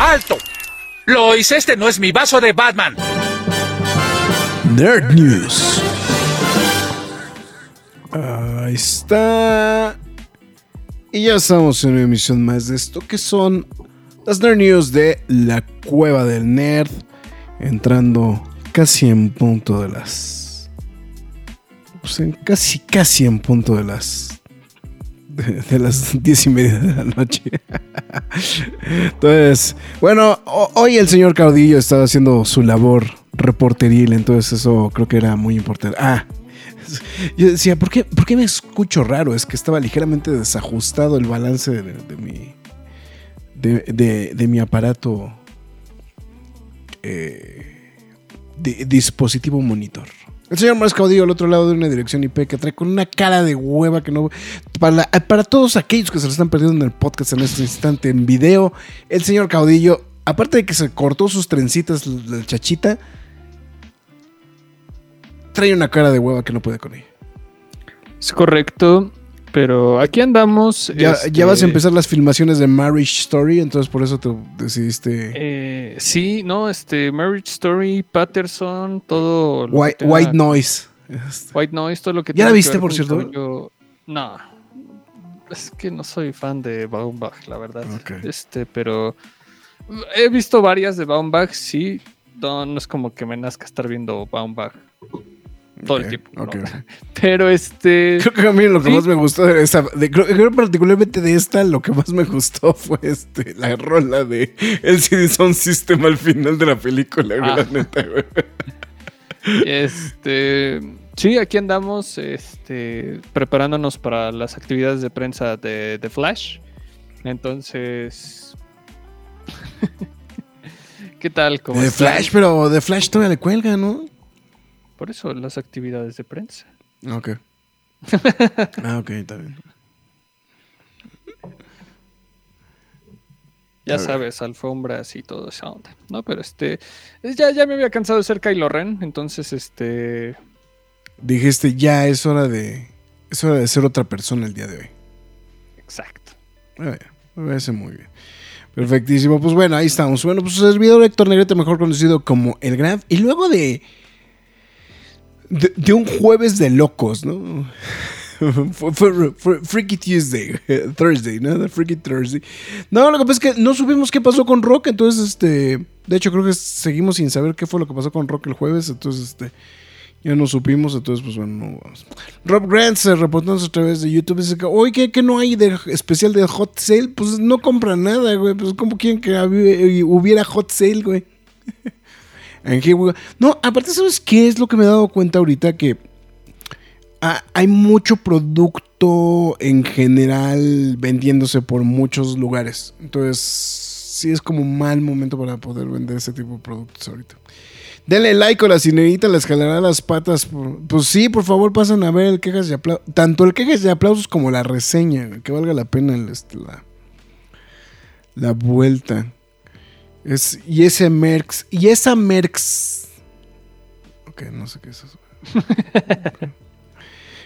¡Alto! Lois, este no es mi vaso de Batman. Nerd News. Ahí está. Y ya estamos en una emisión más de esto que son las Nerd News de la Cueva del Nerd. Entrando casi en punto de las. Pues en casi, casi en punto de las de, las diez y media de la noche. entonces, bueno, hoy el señor Caudillo estaba haciendo su labor reporteril, entonces eso creo que era muy importante. Ah, yo decía, ¿por qué, ¿por qué me escucho raro? Es que estaba ligeramente desajustado el balance de, mi, de, mi aparato eh, dispositivo monitor. El señor Más Caudillo al otro lado de una dirección IP que trae con una cara de hueva que no. Para, para todos aquellos que se lo están perdiendo en el podcast en este instante en video, el señor Caudillo, aparte de que se cortó sus trencitas la chachita, trae una cara de hueva que no puede con ella. Es correcto. Pero aquí andamos. Ya, vas a este, empezar las filmaciones de Marriage Story, entonces por eso te decidiste. Eh, sí, no, este, Marriage Story, Patterson, todo. White, Noise. White Noise, todo lo que. ¿Ya la viste, por cierto? no. Es que no soy fan de Baumbach, la verdad. Este, pero. He visto varias de Baumbach, sí. No, no es como que me nazca estar viendo Baumbach todo el tiempo. Pero este. Creo que a mí lo que más me gustó de esta. creo, particularmente de esta, lo que más me gustó fue este, la rola de el CD Sound System al final de la película, ah. neta, Este. Sí, aquí andamos este, preparándonos para las actividades de prensa de, de Flash. Entonces. ¿Qué tal? ¿Cómo de Flash, pero de Flash todavía le cuelga, ¿no? Por eso las actividades de prensa. Ok. ah, ok, está bien. Ya sabes, alfombras y todo esa onda. No, pero este. Ya, ya me había cansado de ser Kylo Ren, entonces este. Dijiste, ya es hora de. Es hora de ser otra persona el día de hoy. Exacto. me parece muy bien. Perfectísimo. Pues bueno, ahí estamos. Bueno, pues el servidor Héctor Negrete, mejor conocido como El Graf. Y luego de de, un jueves de locos, ¿no? Freaky Tuesday, Thursday, ¿no? Freaky Thursday. No, lo que pasa es que no supimos qué pasó con Rock, entonces, este, de hecho creo que seguimos sin saber qué fue lo que pasó con Rock el jueves, entonces, este, ya no supimos, entonces, pues bueno, no vamos. Rob Grant se reportó a través de YouTube, dice que, oye, ¿qué, no hay de especial de Hot Sale? Pues no compra nada, güey, pues como quieren que hubiera Hot Sale, güey. No, aparte, ¿sabes qué es lo que me he dado cuenta ahorita? Que hay mucho producto en general vendiéndose por muchos lugares. Entonces, sí es como un mal momento para poder vender ese tipo de productos ahorita. Denle like o la cinerita les jalará las patas. pues sí, por favor, pasen a ver el quejas y aplausos. Tanto el quejas y aplausos como la reseña, que valga la pena este, la, la vuelta. Es, y ese Merx. Y esa Merx. Ok, no sé qué es eso.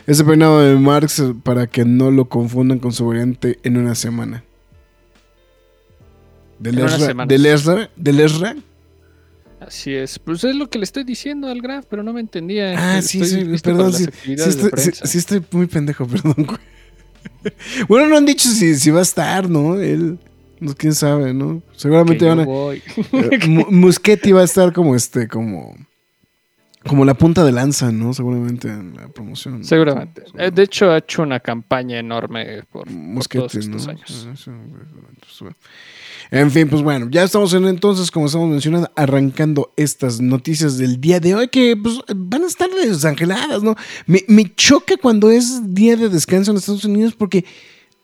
ese peinado de Marx para que no lo confundan con su variante en una semana. ¿Del Esra? ¿Del Esra? Así es. Pues es lo que le estoy diciendo al Graf, pero no me entendía. Ah, sí, sí, perdón. Sí, sí, estoy, muy pendejo, perdón. bueno, no han dicho si, si va a estar, ¿no? Él. Pues, quién sabe, ¿no? Seguramente van a. Eh, Muschetti va a estar como este, como. Como la punta de lanza, ¿no? Seguramente en la promoción. Seguramente. Eh, de hecho, ha hecho una campaña enorme por, todos estos años. Ah, en fin, pues bueno, ya estamos en entonces, como estamos mencionando, arrancando estas noticias del día de hoy que pues, van a estar desangeladas, ¿no? Me, me choca cuando es día de descanso en Estados Unidos porque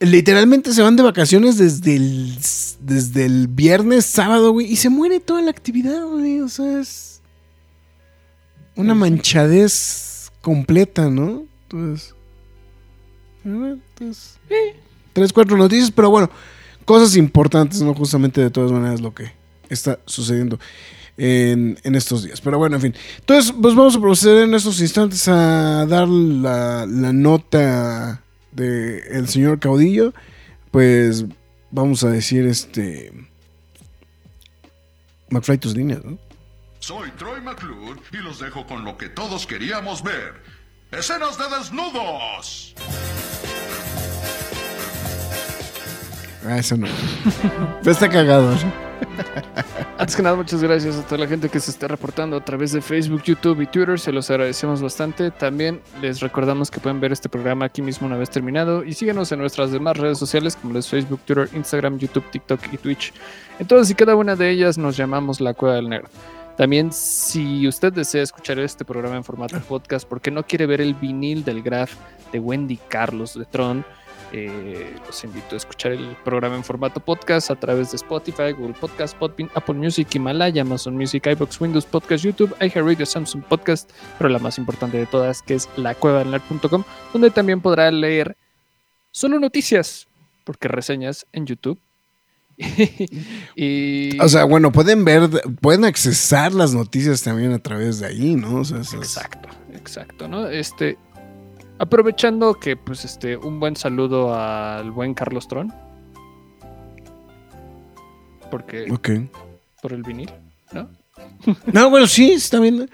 literalmente se van de vacaciones desde el, desde el viernes, sábado, güey, y se muere toda la actividad, güey. O sea, es una manchadez completa, ¿no? Entonces, entonces tres, cuatro noticias, pero bueno, cosas importantes, ¿no? Justamente de todas maneras lo que está sucediendo en, estos días. Pero bueno, en fin. Entonces, pues vamos a proceder en estos instantes a dar la, la nota del el señor caudillo. Pues vamos a decir este... McFly, tus líneas, ¿no? Soy Troy McClure y los dejo con lo que todos queríamos ver. ¡Escenas de desnudos! Ah, eso no. está cagado. Antes que nada, muchas gracias a toda la gente que se está reportando a través de Facebook, YouTube y Twitter. Se los agradecemos bastante. También les recordamos que pueden ver este programa aquí mismo una vez terminado. Y síguenos en nuestras demás redes sociales como es Facebook, Twitter, Instagram, YouTube, TikTok y Twitch. En todas y cada una de ellas nos llamamos La Cueva del Nerd. También, si usted desea escuchar este programa en formato podcast porque no quiere ver el vinil del graph de Wendy Carlos de Tron, eh, los invito a escuchar el programa en formato podcast a través de Spotify, Google Podcast, Podbean, Apple Music, Himalaya, Amazon Music, iBox, Windows Podcast, YouTube, iHeartRadio, Samsung Podcast, pero la más importante de todas que es la lacuevanerd.com, donde también podrá leer solo noticias, porque reseñas en YouTube. y... O sea, bueno, pueden ver, pueden accesar las noticias también a través de ahí, ¿no? exacto, exacto, ¿no? Este, Aprovechando que, pues, este, un buen saludo al buen Carlos Tron. Porque. Ok. Por el vinil, ¿no? No, bueno, sí, está bien.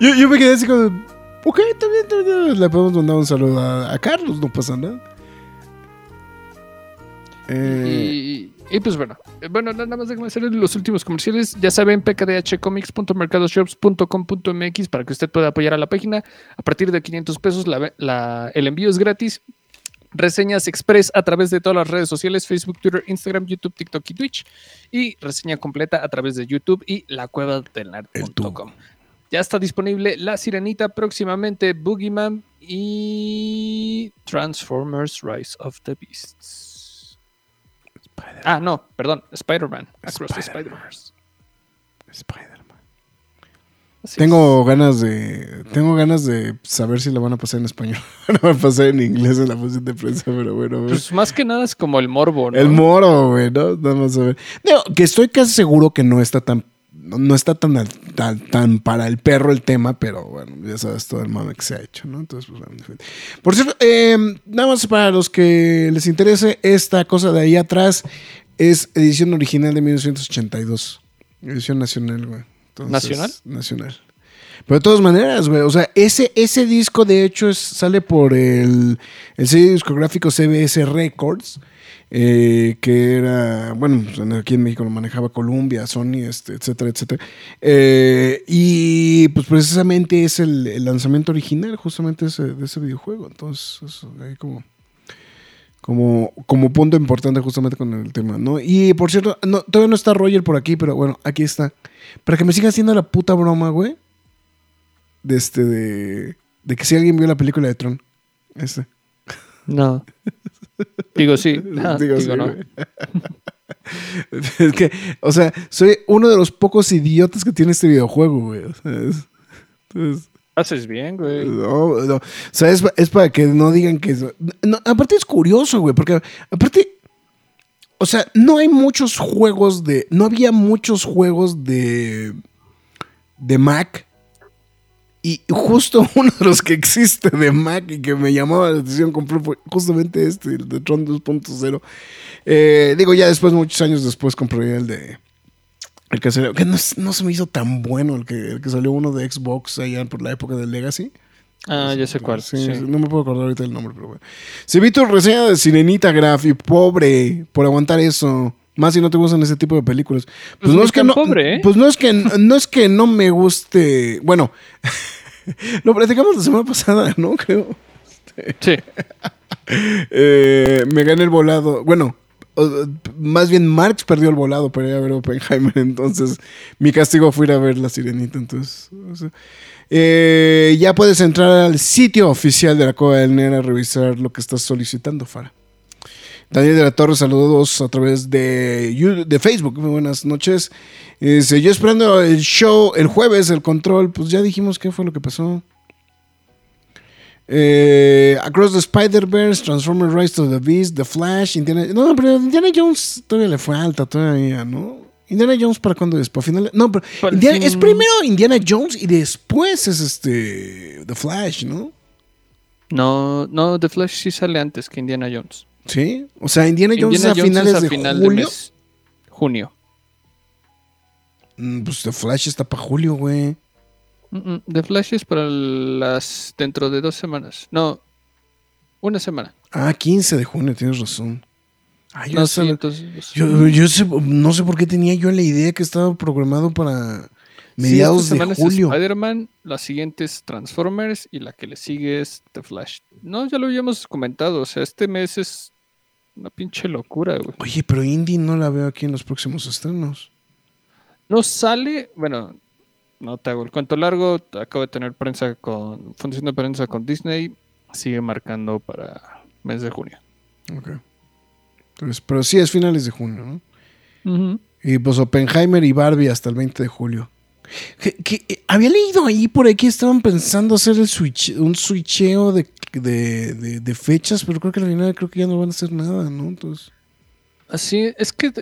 yo, yo, me quedé así como. Ok, también, también, le podemos mandar un saludo a, a Carlos, no pasa nada. Eh, y, pues bueno, eh, bueno, nada más déjame hacer los últimos comerciales. Ya saben, pkdhcomics.mercadoshops.com.mx para que usted pueda apoyar a la página. A partir de 500 pesos el envío es gratis. Reseñas express a través de todas las redes sociales, Facebook, Twitter, Instagram, YouTube, TikTok y Twitch. Y reseña completa a través de YouTube y la cueva del. Ya está disponible La Sirenita, próximamente Boogeyman y Transformers Rise of the Beasts. Ah, no, perdón, Spider-Man. Across Spider Spider-Man. tengo ganas de. Tengo ganas de saber si la van a pasar en español. van a pasar en inglés en la función de prensa, pero bueno. Pues más que nada es como el morbo, ¿no? El morbo, güey, ¿no? Vamos a ver. Digo, que estoy casi seguro que no está tan no está tan, tan, para el perro el tema, pero bueno, ya sabes todo el mame que se ha hecho, ¿no? Entonces, pues, bueno, Por cierto, eh, nada más para los que les interese, esta cosa de ahí atrás es edición original de 1982. Edición nacional, güey. ¿Nacional? Nacional. Pero de todas maneras, güey, o sea, ese, ese disco de hecho sale por el, el sello discográfico CBS Records. Eh, que era, bueno, pues, aquí en México lo manejaba Columbia, Sony, este, etcétera, etcétera. Eh, y pues precisamente es el, lanzamiento original justamente de ese videojuego. Entonces, ahí como, como, como punto importante justamente con el tema, ¿no? Y por cierto, no, todavía no está Roger por aquí, pero bueno, aquí está. Para que me siga haciendo la puta broma, güey. De este, de, de que si alguien vio la película de Tron. Este. No. Digo sí. digo, no. es que, o sea, soy uno de los pocos idiotas que tiene este videojuego, güey. Haces bien, güey. No, no. O sea, es, para que no digan que... No, aparte es curioso, güey, porque aparte... O sea, no hay muchos juegos de... No había muchos juegos de... De Mac y justo uno de los que existe de Mac y que me llamaba la atención compré fue justamente este, el de Tron 2.0. Eh, digo, ya después, muchos años después, compré el de. El que salió, que no, se me hizo tan bueno el que, el que salió uno de Xbox allá por la época del Legacy. Ah, ya sé cuál. Sí, No me puedo acordar ahorita el nombre, pero bueno. Si vi tu reseña de Sirenita Graf y pobre por aguantar eso. Más si no te gustan ese tipo de películas. Pues, pues no es que no. ¿eh? Pues no es que no es que no me guste. Bueno, lo platicamos la semana pasada, ¿no? Creo. Sí. Eh, me gané el volado. Bueno, más bien Marx perdió el volado para ir a ver Oppenheimer. Entonces, mi castigo fue ir a ver la sirenita. Entonces, Eh, ya puedes entrar al sitio oficial de la Cueva del Nerd a revisar lo que estás solicitando, Fara. Daniel de la Torre, saludos a través de, de Facebook. Muy buenas noches. yo esperando el show el jueves, el control. Pues ya dijimos qué fue lo que pasó. Eh, Across the Spider-Verse, Transformers Rise to the Beast, The Flash, Indiana... No, pero Indiana Jones todavía le falta, todavía, ¿no? Indiana Jones para cuándo es? ¿Para final? No, pero es primero Indiana Jones y después es este The Flash, ¿no? No, no, The Flash sí sale antes que Indiana Jones. ¿Sí? O sea, Indiana Jones a finales de julio. junio. Mm, pues The Flash está para julio, güey. The Flash es para las dentro de dos semanas. No, una semana. Ah, 15 de junio, tienes razón. yo, no, sé, no sé por qué tenía yo la idea que estaba programado para mediados de julio. Spider-Man, la siguiente es Transformers y la que le sigue es The Flash. No, ya lo habíamos comentado. O sea, este mes es una pinche locura, güey. Oye, pero Indy no la veo aquí en los próximos estrenos. No sale, bueno, no te hago el cuento largo. Acabo de tener prensa con, función de prensa con Disney. Sigue marcando para mes de junio. Ok. Entonces, pero sí es finales de junio, ¿no? Y pues Oppenheimer y Barbie hasta el 20 de julio. Que, eh, había leído ahí por aquí estaban pensando hacer el switch, un switcheo de, de, fechas, pero creo que al final creo que ya no van a hacer nada, ¿no? Entonces. Así, es que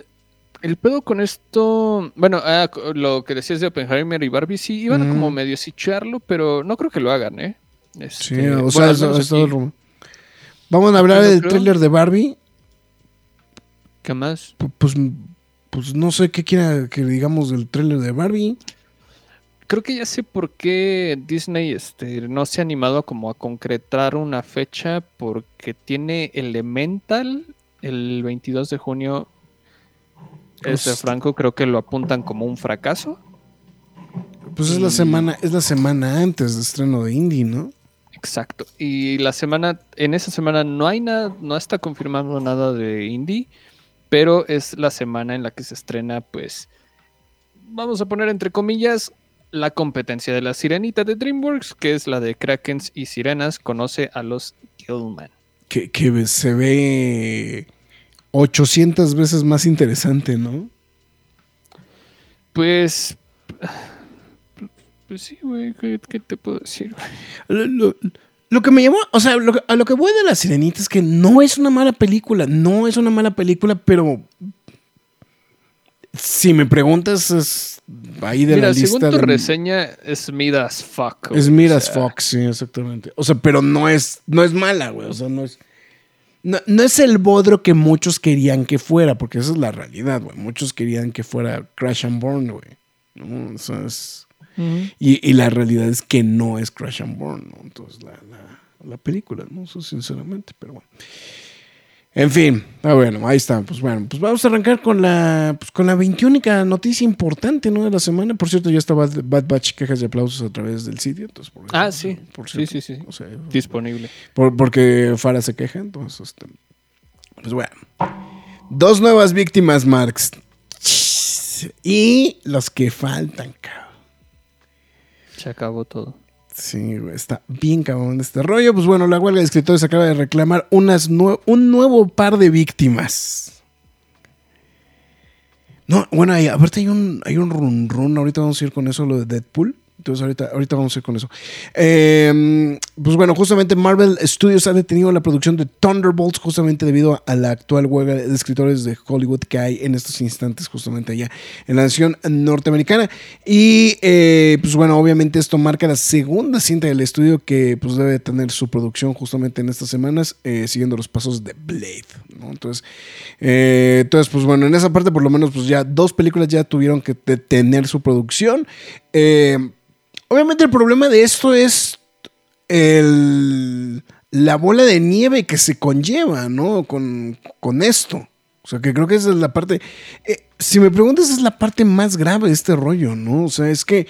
el pedo con esto, bueno, ah, lo que decías de Oppenheimer y Barbie, sí, iban a como medio switcharlo, pero no creo que lo hagan, ¿eh? sí, este, sea, Vamos a hablar del tráiler de Barbie. ¿Qué más? Pues, pues no sé qué quiera que digamos del tráiler de Barbie. Creo que ya sé por qué Disney este, no se ha animado como a concretar una fecha porque tiene Elemental el 22 de junio ese Franco creo que lo apuntan como un fracaso. Pues es la semana, es la semana antes de estreno de Indie, ¿no? Exacto. Y la semana, en esa semana no hay nada, no está confirmando nada de Indie, pero es la semana en la que se estrena, pues, vamos a poner entre comillas, la competencia de la sirenita de DreamWorks, que es la de Krakens y Sirenas, conoce a los Gilman. Que, que se ve 800 veces más interesante, ¿no? Pues. Pues sí, güey. ¿Qué, te puedo decir? Lo, que me llamó, o sea, a lo que voy de La Sirenita es que no es una mala película. No es una mala película, pero. Si me preguntas, es ahí de la lista. Según tu reseña, es mid as fuck. Es mid as fuck, sí, exactamente. O sea, pero no es, no es mala, güey. O sea, no es. No, es el bodro que muchos querían que fuera, porque esa es la realidad, güey. Muchos querían que fuera Crash and Burn, güey. ¿no? y, la realidad es que no es Crash and Burn, ¿no? Entonces, la, la, la película, ¿no? Eso sinceramente, pero bueno. En fin, ah, bueno, ahí está. Pues bueno, pues vamos a arrancar con la, pues con la 21 noticia importante ¿no? de la semana. Por cierto, ya estaba Bad Batch quejas y aplausos a través del sitio. Entonces, ah, sí. sí, sí, sí. Disponible. porque Farah se queja, entonces, este, pues bueno. Dos nuevas víctimas, Marx. Y los que faltan, cabrón. Se acabó todo. Sí, está bien cabrón este rollo. Pues bueno, la huelga de escritores acaba de reclamar un nuevo par de víctimas. No, bueno, aparte hay un, hay un run run. Ahorita vamos a ir con eso, lo de Deadpool. Entonces ahorita, ahorita vamos a ir con eso. Em, pues bueno, justamente Marvel Studios ha detenido la producción de Thunderbolts justamente debido a la actual huelga de escritores de Hollywood que hay en estos instantes justamente allá en la nación norteamericana. Y eh, pues bueno, obviamente esto marca la segunda cinta del estudio que pues debe tener su producción justamente en estas semanas eh, siguiendo los pasos de Blade. Entonces, eh, entonces, pues bueno, en esa parte por lo menos pues ya dos películas ya tuvieron que detener su producción. Eh, Obviamente el problema de esto es la bola de nieve que se conlleva, ¿no? Con, esto. O sea, que creo que esa es la parte. Eh, si me preguntas, es la parte más grave de este rollo, ¿no? O sea, es que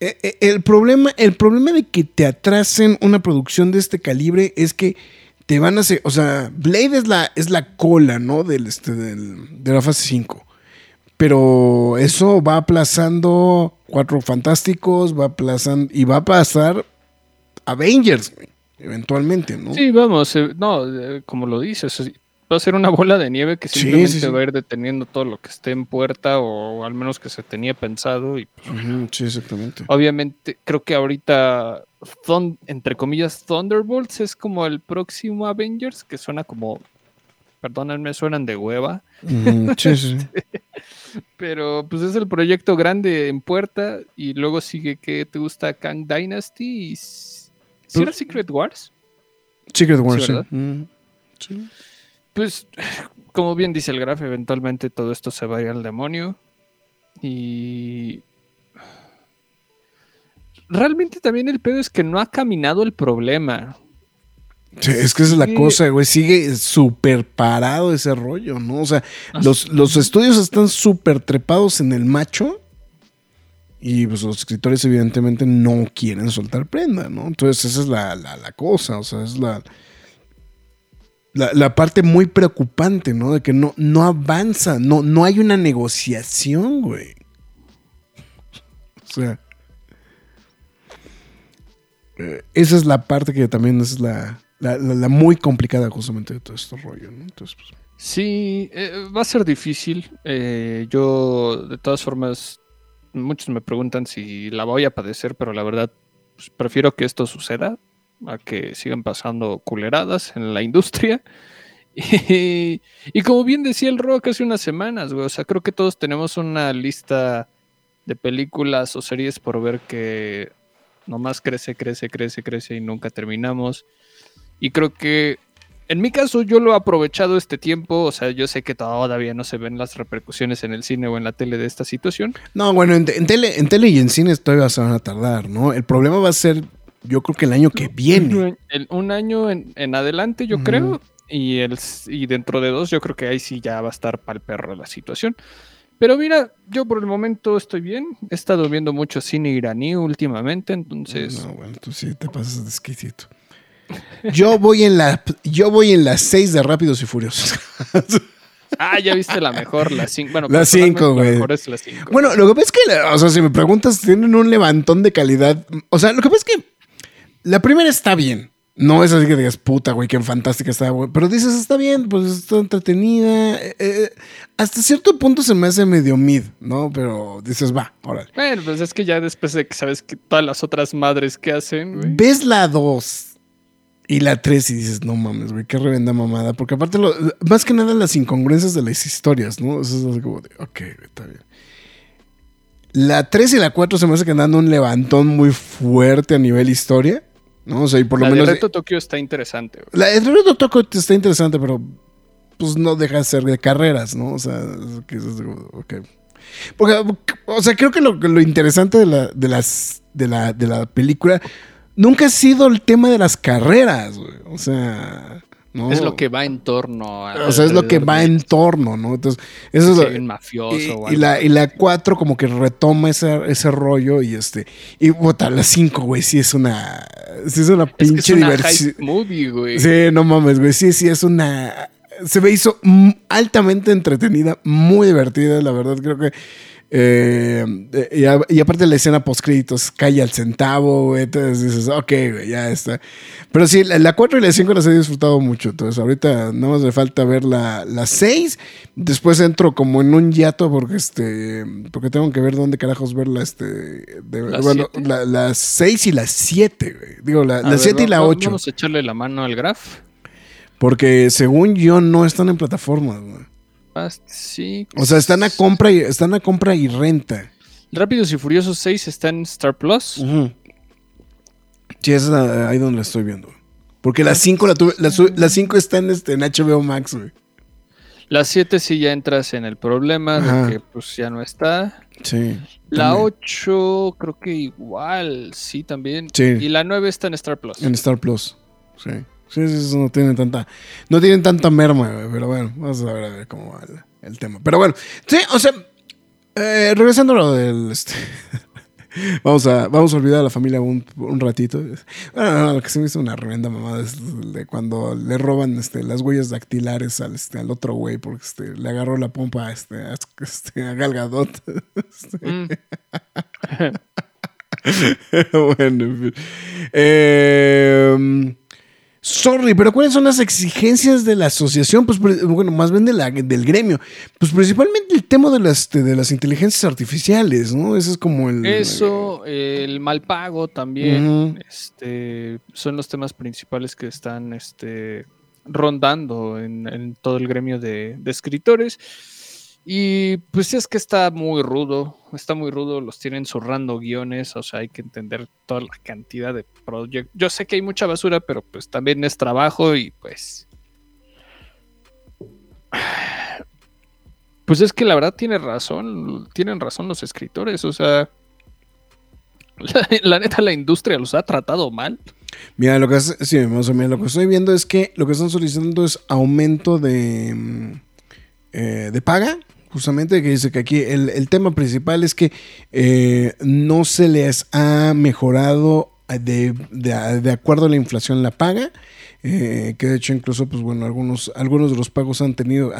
eh, eh, el, problema, el problema de que te atrasen una producción de este calibre es que te van a hacer. O sea, Blade es la, es la cola, ¿no? Del, este, de la fase 5. Pero eso va aplazando Cuatro fantásticos, va aplazando y va a pasar Avengers, eventualmente, ¿no? Sí, vamos, eh, no, eh, como lo dices, va a ser una bola de nieve que simplemente va a ir deteniendo todo lo que esté en puerta o al menos que se tenía pensado. Y, pues, sí, exactamente. Obviamente, creo que ahorita, entre comillas, Thunderbolts es como el próximo Avengers, que suena como, perdónenme, suenan de hueva. sí, sí. Pero pues es el proyecto grande en puerta y luego sigue que te gusta Kang Dynasty y... ¿Sí era Secret Wars? Secret Wars, sí. Pues, como bien dice el Graf, eventualmente todo esto se va a ir al demonio. Y. Realmente también el pedo es que no ha caminado el problema. Es que esa es la cosa, güey. Sigue súper parado ese rollo, ¿no? O sea, los, los, estudios están súper trepados en el macho. Y pues los escritores, evidentemente, no quieren soltar prenda, ¿no? Entonces, esa es la, la, la cosa. O sea, es la la, parte muy preocupante, ¿no? De que no, no avanza, no, no hay una negociación, güey. O sea. Eh, esa es la parte que también es la, muy complicada justamente de todo este rollo. Entonces, pues, Sí, eh, va a ser difícil. Eh, yo, de todas formas, muchos me preguntan si la voy a padecer, pero la verdad, pues, prefiero que esto suceda a que sigan pasando culeradas en la industria. Y, como bien decía el Rock hace unas semanas, güey, o sea, creo que todos tenemos una lista de películas o series por ver que nomás crece, crece, crece, crece y nunca terminamos. Y creo que en mi caso yo lo he aprovechado este tiempo, o sea, yo sé que todavía no se ven las repercusiones en el cine o en la tele de esta situación. No, bueno, en, tele, en tele y en cine todavía se van a tardar, ¿no? El problema va a ser yo creo que el año que viene. un año en, adelante, yo creo. Y, el, y dentro de dos, yo creo que ahí sí ya va a estar para el perro la situación. Pero mira, yo por el momento estoy bien. He estado viendo mucho cine iraní últimamente, entonces. No, bueno, tú sí te pasas de exquisito. Yo voy en la, yo voy en las seis de Rápidos y Furiosos. Ah, ya viste la mejor, la 5. Bueno, la 5, güey. mejor es la 5. Bueno, lo que pasa es que, o sea, si me preguntas, tienen un levantón de calidad. O sea, lo que pasa es que la primera está bien. No es así que digas, puta, güey, qué fantástica está, güey. Pero dices, está bien, pues está entretenida. Eh, eh, hasta cierto punto se me hace medio mid, ¿no? Pero dices, va, órale. Bueno, pues es que ya después de que sabes que todas las otras madres que hacen, güey. Ves la 2 y la 3 y dices, no mames, güey, qué revenda mamada. Porque aparte, lo, más que nada las incongruencias de las historias, ¿no? Eso es como de, ok, está bien. La 3 y la 4 se me hace que dando un levantón muy fuerte a nivel historia. ¿no? O sea, y por lo la menos. El reto Tokio está interesante. La, el reto Tokio está interesante, pero pues no deja de ser de carreras, ¿no? O sea, que okay. Porque, o sea, creo que lo, lo interesante de la, de, las, de, la, de la película nunca ha sido el tema de las carreras, güey. O sea. Es lo que va en torno a. O sea, es lo que va en torno, ¿no? Entonces, eso es. un mafioso. Y, la, y la 4 como que retoma ese, ese rollo y este. Y puta, la 5, güey, sí es una. Sí es una pinche diversión. movie, güey. Sí, no mames, güey. Sí, sí, es una. Se me hizo altamente entretenida, muy divertida, la verdad. Creo que eh, y, aparte la escena post créditos cae al centavo, güey. Entonces dices, ok, güey, ya está. Pero sí, la 4 y la 5 las he disfrutado mucho. Entonces ahorita no más me falta ver la, 6. Después entro como en un hiato porque este porque tengo que ver dónde carajos verla. Este, de, ¿La bueno, la, 6 y la 7, güey. Digo, la, 7 y la 8. Vamos a echarle la mano al graph. Porque según yo no están en plataformas, güey. Sí. O sea, están a compra y, están a compra y renta. Rápidos y Furiosos 6 está en Star Plus. Sí, es ahí donde la estoy viendo. Porque la 5 la tuve, la 5 está en, este, en HBO Max, güey. La 7 sí ya entras en el problema de que pues ya no está. Sí. La 8 creo que igual, sí también. Sí. Y la 9 está en Star Plus. En Star Plus, sí. Sí, sí, no tienen tanta, no tienen tanta merma, pero bueno, vamos a ver, a ver cómo va el, tema. Pero bueno, sí, o sea, eh, regresando a lo del, este, vamos, a, vamos a olvidar a la familia un, ratito. Bueno, lo que se me hizo una tremenda mamada es de cuando le roban este, las huellas dactilares al, este, al otro güey porque este, le agarró la pompa a, este, a, este, a Galgadot. Mm. bueno, en fin. Eh, Sorry, pero ¿cuáles son las exigencias de la asociación? Pues, bueno, más bien de la, del gremio. Pues principalmente el tema de las, de las inteligencias artificiales, ¿no? Ese es como el... Eso, el mal pago también, este, son los temas principales que están este, rondando en, todo el gremio de, de escritores. Y pues es que está muy rudo, está muy rudo, los tienen zurrando guiones, o sea, hay que entender toda la cantidad de proyectos. Yo sé que hay mucha basura, pero pues también es trabajo y pues... Pues es que la verdad tiene razón, tienen razón los escritores, o sea, la, neta la industria los ha tratado mal. Mira, lo que, sí, lo que estoy viendo es que lo que están solicitando es aumento de, mm, eh, de paga justamente que dice que aquí el, tema principal es que eh, no se les ha mejorado de, acuerdo a la inflación la paga. Eh, que de hecho incluso pues bueno algunos algunos de los pagos han tenido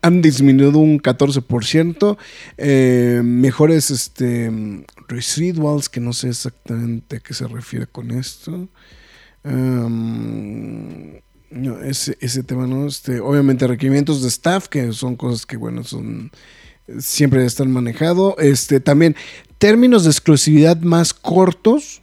han, disminuido un 14% eh, mejores este residuals que no sé exactamente a qué se refiere con esto ese, ese tema, ¿no? Este, obviamente requerimientos de staff, que son cosas que, bueno, son siempre están manejados. Este, también términos de exclusividad más cortos.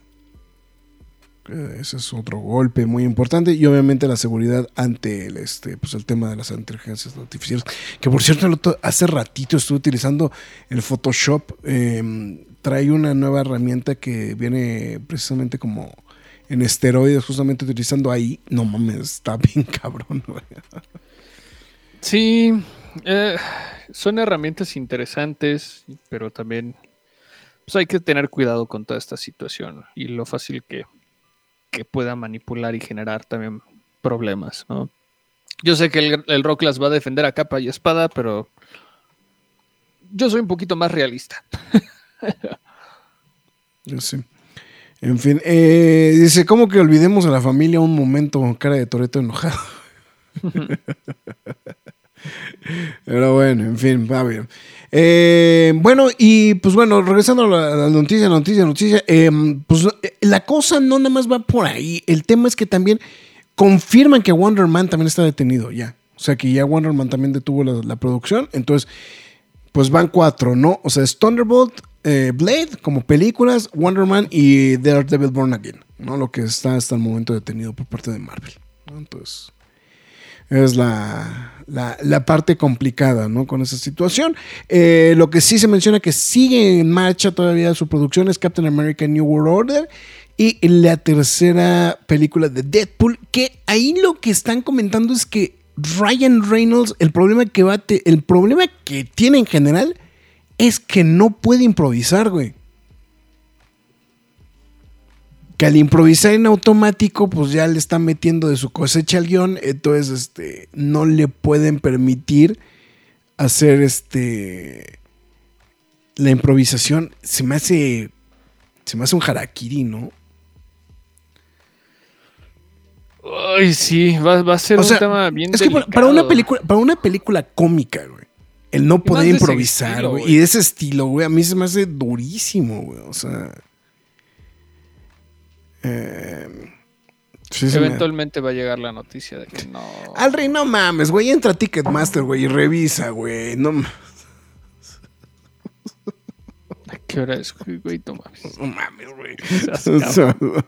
Ese es otro golpe muy importante. Y obviamente la seguridad ante el, este, pues el tema de las inteligencias artificiales. Que por cierto, hace ratito estuve utilizando el Photoshop. Em, trae una nueva herramienta que viene precisamente como en esteroides, justamente utilizando ahí. No mames, está bien cabrón, Sí, eh, son herramientas interesantes, pero también pues hay que tener cuidado con toda esta situación y lo fácil que, que pueda manipular y generar también problemas, ¿no? Yo sé que el, el Rock las va a defender a capa y espada, pero yo soy un poquito más realista. Sí. En fin, eh, dice, ¿cómo que olvidemos a la familia un momento? Cara de Toreto enojado. Pero bueno, en fin, va bien. Eh, bueno, y pues bueno, regresando a la, noticia, noticia, noticia, em, pues eh, la cosa no nada más va por ahí. El tema es que también confirman que Wonder Man también está detenido ya. O sea que ya Wonder Man también detuvo la, la producción. Entonces, pues van cuatro, ¿no? O sea, es Thunderbolt, eh, Blade como películas, Wonder Man y Daredevil Born Again, ¿no? Lo que está hasta el momento detenido por parte de Marvel. Entonces, es la, la, parte complicada, ¿no? Con esa situación. Eh, lo que sí se menciona que sigue en marcha todavía su producción es Captain America New World Order. Y la tercera película de Deadpool, que ahí lo que están comentando es que Ryan Reynolds, el problema que va el problema que tiene en general es que no puede improvisar, güey. Que al improvisar en automático, pues ya le está metiendo de su cosecha al guion. Entonces, este, no le pueden permitir hacer este. La improvisación. Se me hace. Se me hace un harakiri, ¿no? Ay, sí, va, a ser un tema bien. Es que para una película, para una película cómica, güey el no poder improvisar, güey. Y de ese estilo, güey, a mí se me hace durísimo, güey. O sea. Eh, Eventualmente va a llegar la noticia de que no. Al rey, no mames, güey. Entra a Ticketmaster, güey, y revisa, güey. No ¿A qué hora es, güey? No mames. No mames, güey.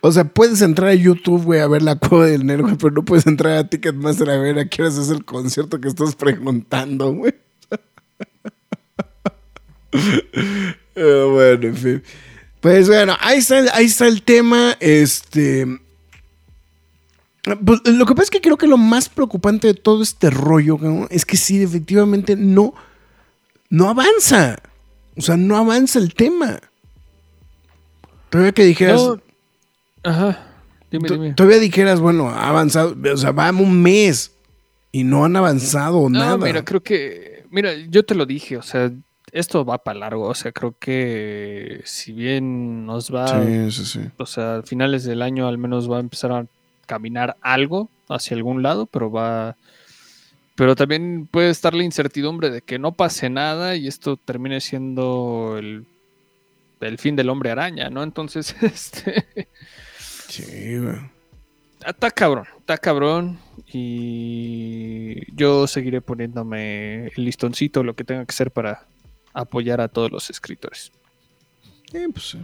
O sea, puedes entrar a YouTube, güey, a ver la cueva del negro, pero no puedes entrar a Ticketmaster a ver a qué hora es el concierto que estás preguntando, güey. bueno, en fin. Pues bueno, ahí está, ahí está el tema. Este. Pues, lo que pasa es que creo que lo más preocupante de todo este rollo es que sí, efectivamente no, no avanza. O sea, no avanza el tema. Todavía que dijeras. Ajá. Dime, dime. Todavía dijeras, bueno, ha avanzado, o sea, va un mes y no han avanzado nada. Mira, creo que, mira, yo te lo dije, o sea, esto va para largo. O sea, creo que si bien nos va. Sí, sí, sí. O sea, a finales del año al menos va a empezar a caminar algo hacia algún lado, pero va. Pero también puede estar la incertidumbre de que no pase nada y esto termine siendo el, el fin del hombre araña, ¿no? Entonces, este. Sí, güey. Está cabrón, está cabrón. Y yo seguiré poniéndome el listoncito, lo que tenga que ser para apoyar a todos los escritores. Eh, pues sí.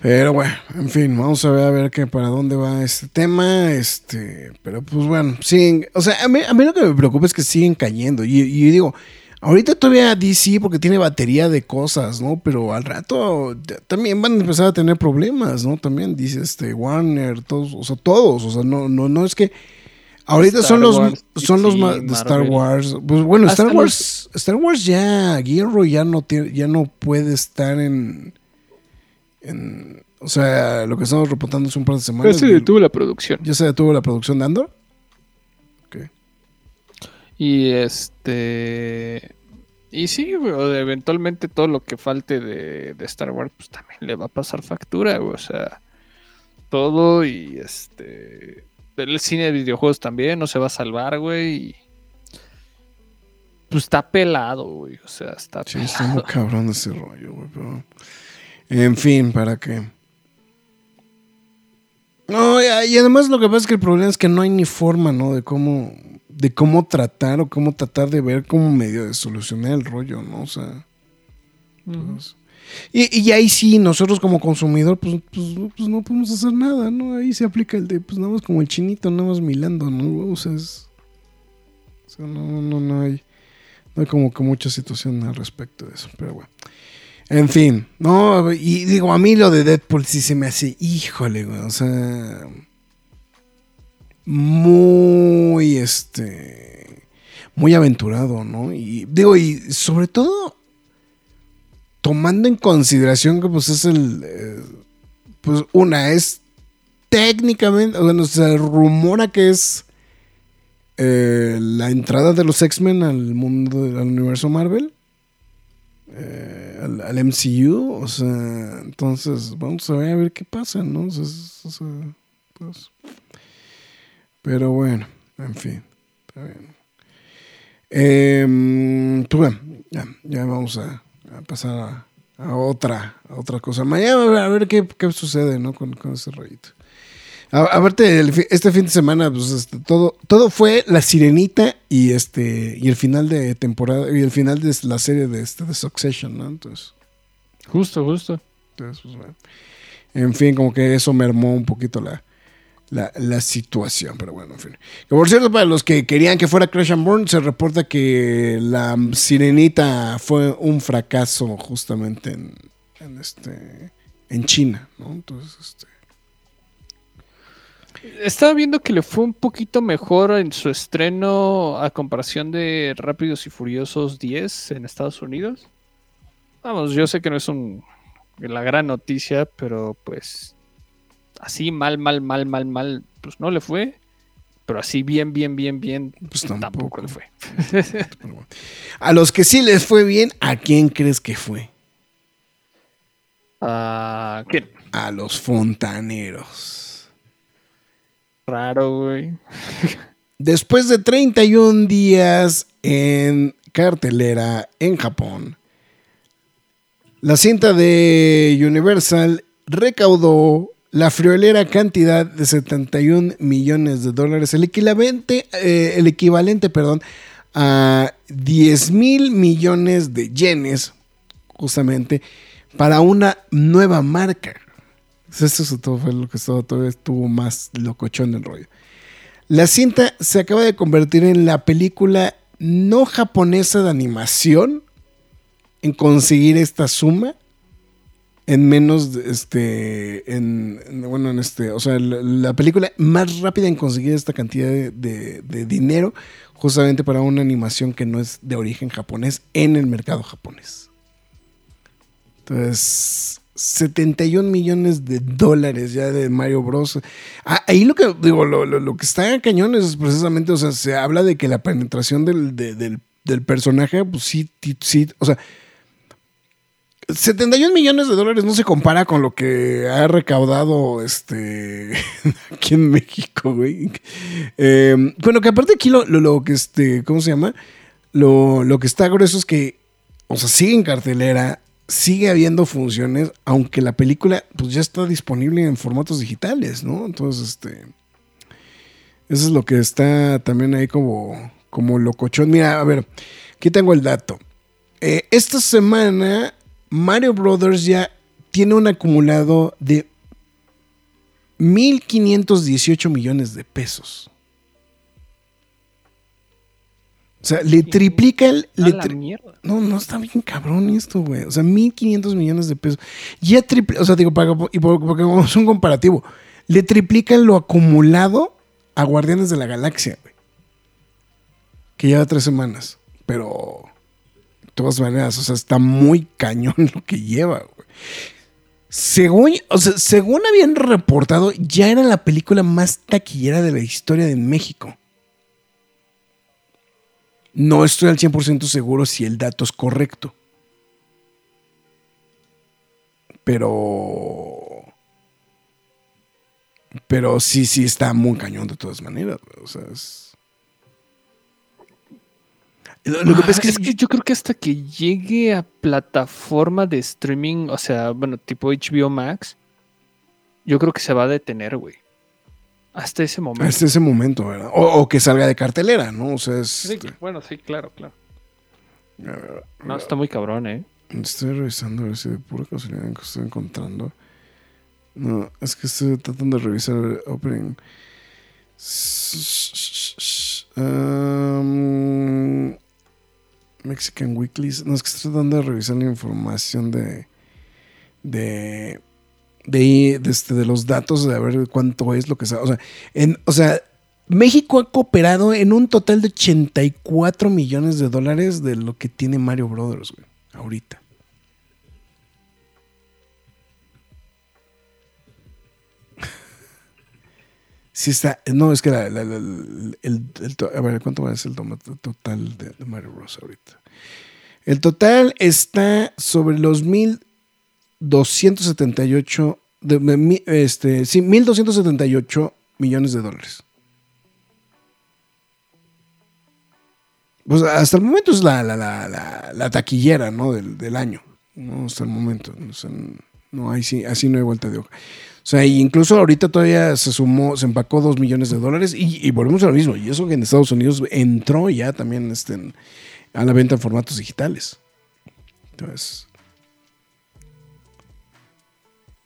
Pero bueno, en fin, vamos a ver a ver qué para dónde va este tema. Este, pero pues bueno, siguen. O sea, a mí, a mí lo que me preocupa es que siguen cayendo. Y, y digo, ahorita todavía DC porque tiene batería de cosas, ¿no? Pero al rato también van a empezar a tener problemas, ¿no? También dice este Warner, todos, o sea, todos. O sea, no, no, no es que Ahorita son los son los más de Star Wars. Pues bueno, Star Wars, Star Wars ya Guillermo ya no tiene, ya no puede estar en, en o sea, lo que estamos reportando es un par de semanas. Ya se detuvo la producción. Ya se detuvo la producción de Andor. Y este y sí, eventualmente todo lo que falte de, de, Star Wars pues también le va a pasar factura, o sea, todo y este el cine de videojuegos también no se va a salvar, güey. Pues está pelado, güey. O sea, está sí, está muy cabrón ese rollo, güey. Pero... En fin, ¿para qué? No, y además lo que pasa es que el problema es que no hay ni forma, ¿no? De cómo, de cómo tratar o cómo tratar de ver cómo medio de solucionar el rollo, ¿no? O sea. Pues, y, ahí sí, nosotros como consumidor, pues, pues, pues, no podemos hacer nada, ¿no? Ahí se aplica el de, pues nada más como el chinito, nada más milando, ¿no? O sea, no, no, no hay, no hay como que mucha situación al respecto de eso, pero bueno. En fin, no, y digo, a mí lo de Deadpool sí se me hace, híjole, güey, o sea, muy, este, muy aventurado, ¿no? Y digo, y sobre todo tomando en consideración que pues es el, eh, pues una es técnicamente, bueno, se rumora que es eh, la entrada de los X-Men al mundo del universo Marvel, eh, al, MCU, o sea, entonces vamos a ver a ver qué pasa, ¿no? pues, pero bueno, en fin, está bien. Pues bueno, ya, ya vamos a a pasar a, otra, a otra cosa. Mañana a ver qué, sucede, ¿no? Con, ese rollito. Aparte, este fin de semana, pues este, todo, todo fue la sirenita y este y el final de temporada y el final de la serie de, este, de Succession, ¿no? Entonces. Justo, justo. Entonces, pues, En fin, como que eso mermó un poquito la, la, situación. Pero bueno, en fin. por cierto, para los que querían que fuera Crash and Burn, se reporta que la sirenita fue un fracaso justamente en, en este en China, ¿no? Entonces, este. Estaba viendo que le fue un poquito mejor en su estreno a comparación de Rápidos y Furiosos 10 en Estados Unidos. Vamos, yo sé que no es un, la gran noticia, pero pues así mal, mal, mal, mal, mal, pues no le fue. Pero así bien, bien, bien, bien, pues tampoco. le fue. a los que sí les fue bien, ¿a quién crees que fue? ¿A quién? A los fontaneros. Raro, güey. Después de 31 días en cartelera en Japón, la cinta de Universal recaudó la friolera cantidad de 71 millones de dólares, el equivalente, eh, el equivalente perdón, a 10 mil millones de yenes, justamente, para una nueva marca. Eso todo fue lo que todavía estuvo más locochón del rollo. La cinta se acaba de convertir en la película no japonesa de animación en conseguir esta suma en menos, este, en, bueno, en este, o sea, la, película más rápida en conseguir esta cantidad de, dinero, justamente para una animación que no es de origen japonés en el mercado japonés. Entonces, 71 millones de dólares ya de Mario Bros. Ah, ahí lo que digo, lo, que está en cañón es precisamente, o sea, se habla de que la penetración del, del personaje, pues sí, sí, o sea, 71 millones de dólares no se compara con lo que ha recaudado este aquí en México, güey. Em, bueno, que aparte aquí lo, lo, que este, ¿cómo se llama? Lo, lo, que está grueso es que, o sea, sigue en cartelera, sigue habiendo funciones, aunque la película pues ya está disponible en formatos digitales, ¿no? Entonces, este, eso es lo que está también ahí como, como locochón. Mira, a ver, aquí tengo el dato. Eh, esta semana Mario Brothers ya tiene un acumulado de 1.518 millones de pesos. O sea, le triplica el... no, no está bien cabrón esto, güey. O sea, 1.500 millones de pesos. Ya triplica, o sea, digo, y porque es un comparativo, le triplican lo acumulado a Guardianes de la Galaxia, güey. Que lleva tres semanas. Pero todas maneras, o sea, está muy cañón lo que lleva, güey. Según, o sea, según habían reportado, ya era la película más taquillera de la historia de México. No estoy al 100% seguro si el dato es correcto. Pero. Pero sí, sí está muy cañón de todas maneras. O sea, es. Lo, que pasa es que, yo creo que hasta que llegue a plataforma de streaming, o sea, bueno, tipo HBO Max, yo creo que se va a detener, güey. Hasta ese momento. Hasta ese momento, ¿verdad? O, que salga de cartelera, ¿no? O sea, es. Este bueno, sí, claro, claro. no, está muy cabrón, ¿eh? Estoy revisando a ver si de pura casualidad estoy encontrando. No, es que estoy tratando de revisar el opening. Um, Mexican Weeklies. No, es que estoy tratando de revisar la información de. de. de, este, de los datos, de ver cuánto es lo que. O sea, en, o sea, México ha cooperado en un total de 84 millones de dólares de lo que tiene Mario Brothers, güey, ahorita. Sí está. No, es que la, el, A ver, ¿cuánto ser el total de, Mario Bros. ahorita? El total está sobre los 1.278. De, este, sí, 1.278 millones de dólares. Pues hasta el momento es la, la, taquillera ¿no? del, del año. Hasta el momento. No hay, así no hay vuelta de hoja. O sea, incluso ahorita todavía se sumó, se empacó dos millones de dólares y, volvemos a lo mismo. Y eso que en Estados Unidos entró ya también este, a la venta en formatos digitales. Entonces,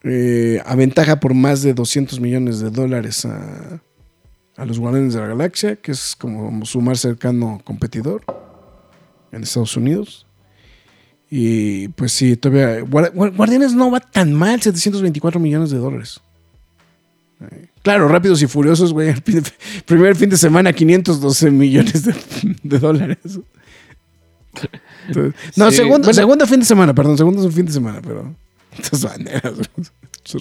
eh, aventaja por más de 200 millones de dólares a, a los Guardianes de la Galaxia, que es como su más cercano competidor en Estados Unidos. Y pues sí, todavía. Guardianes no va tan mal, 724 millones de dólares. Claro, rápidos y furiosos, güey. Primer fin de semana, 512 millones de, dólares. no, segundo, fin de semana, perdón, segundo fin de semana, pero. Estas maneras,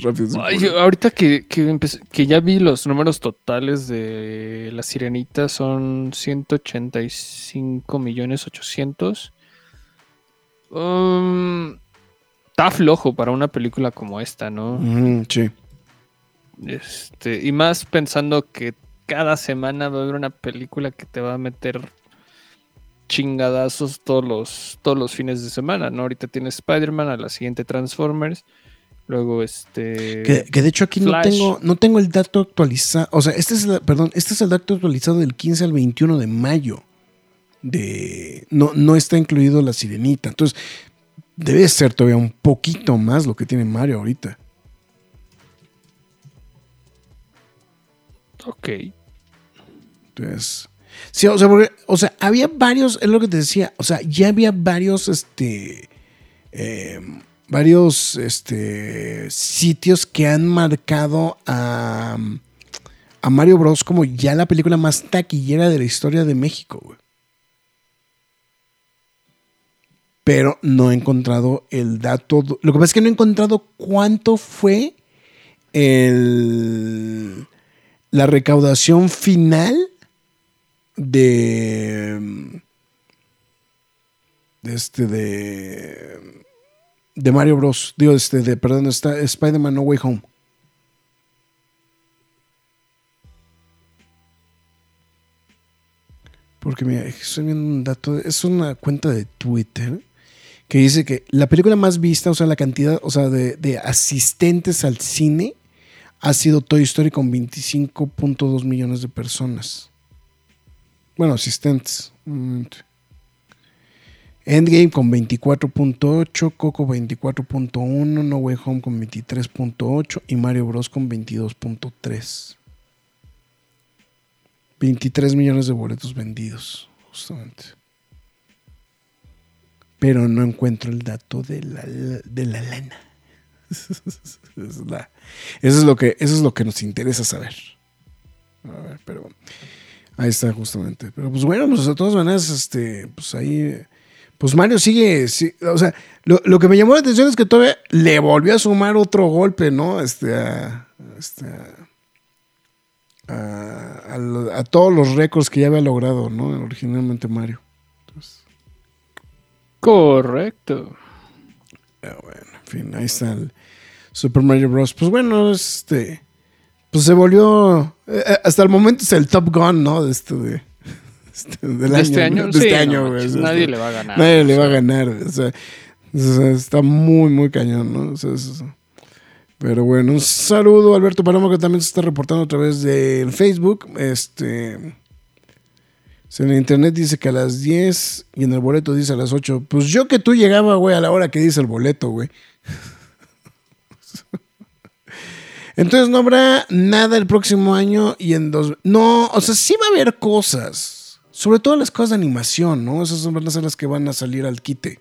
rápidos ahorita que, que, ya vi los números totales de la sirenita, son 185 millones 800. Um, está flojo para una película como esta, ¿no? sí. Este, y más pensando que cada semana va a haber una película que te va a meter chingadazos todos los, todos los fines de semana, ¿no? Ahorita tienes Spider-Man, a la siguiente Transformers, luego este... Que, de hecho aquí no tengo, no tengo el dato actualizado, o sea, este es, el, perdón, este es el dato actualizado del 15 al 21 de mayo de... No, no está incluido la sirenita. Entonces, debe ser todavía un poquito más lo que tiene Mario ahorita. Ok. Entonces... Sí, o sea, o sea, había varios, es lo que te decía, o sea, ya había varios, este, em, varios, este, sitios que han marcado a, a Mario Bros como ya la película más taquillera de la historia de México, güey. Pero no he encontrado el dato. Lo que pasa es que no he encontrado cuánto fue el, la recaudación final de, de este de de Mario Bros. Digo, este de perdón, está Spider-Man No Way Home. Porque mira, estoy viendo un dato, es una cuenta de Twitter que dice que la película más vista, o sea, la cantidad, o sea, de, de asistentes al cine ha sido Toy Story con 25.2 millones de personas. Bueno, asistentes. Endgame con 24.8, Coco 24.1, No Way Home con 23.8 y Mario Bros con 22.3. 23 millones de boletos vendidos, justamente. Pero no encuentro el dato de la, de la lana. eso, es lo que, eso es lo que nos interesa saber. A ver, pero ahí está justamente. Pero pues bueno, pues de todas maneras, este, pues ahí pues Mario sigue, o sea, lo, que me llamó la atención es que todavía le volvió a sumar otro golpe, ¿no? Este, a, este, a, todos los récords que ya había logrado, ¿no? Originalmente Mario. Correcto. Ah, bueno, en fin, ahí está el Super Mario Bros. Pues bueno, este, pues se volvió, eh, eh, hasta el momento es el Top Gun, ¿no? De este de este, de este año. De este año, nadie le va a ganar. Nadie le va a ganar. O sea, está muy, muy cañón, ¿no? pero bueno, un saludo a Alberto Paloma que también se está reportando a través de Facebook. Este. En el internet dice que a las 10 y en el boleto dice a las 8. Pues yo que tú llegaba, güey, a la hora que dice el boleto, güey. Entonces no habrá nada el próximo año y en dos... No, o sea, sí va a haber cosas. Sobre todo las cosas de animación, ¿no? Esas son las que van a salir al quite.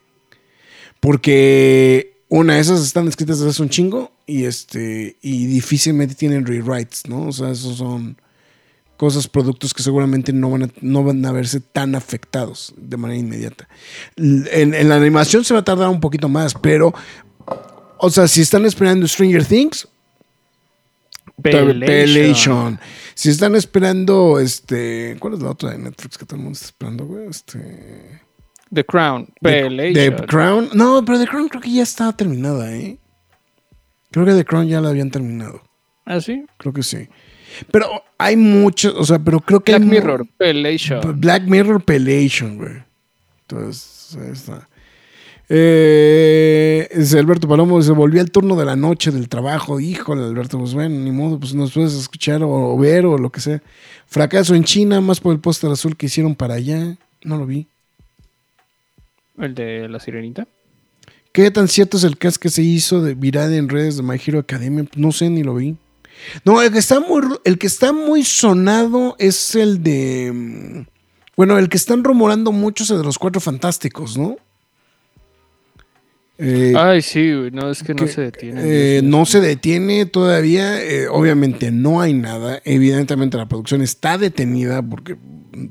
Porque una esas están escritas desde hace un chingo y este y difícilmente tienen rewrites, ¿no? O sea, esos son cosas, productos que seguramente no van a, no van a verse tan afectados de manera inmediata. En, la animación se va a tardar un poquito más, pero, o sea, si están esperando Stranger Things, Pelation. Si están esperando, este. ¿Cuál es la otra de Netflix que todo el mundo está esperando, güey? Este. The Crown. The, Crown. No, pero The Crown creo que ya está terminada, ¿eh? Creo que The Crown ya la habían terminado. ¿Ah, sí? Creo que sí. Pero hay muchos, o sea, pero creo que. Black Mirror, Pelation. Black Mirror, Pelation, güey. Entonces, ahí está. Eh, Alberto Palomo se volvió el turno de la noche del trabajo. Híjole, Alberto, pues bueno, ni modo, pues nos puedes escuchar o, ver o lo que sea. Fracaso en China, más por el póster azul que hicieron para allá. No lo vi. ¿El de la sirenita? ¿Qué tan cierto es el cast que se hizo de viral en redes de My Hero Academia? No sé, ni lo vi. No, el que está muy, el que está muy sonado es el de. Bueno, el que están rumorando mucho es el de los cuatro fantásticos, ¿no? Eh, Ay, sí, no, es que, no se detiene. Eh, no se detiene todavía, eh, obviamente no hay nada, evidentemente la producción está detenida porque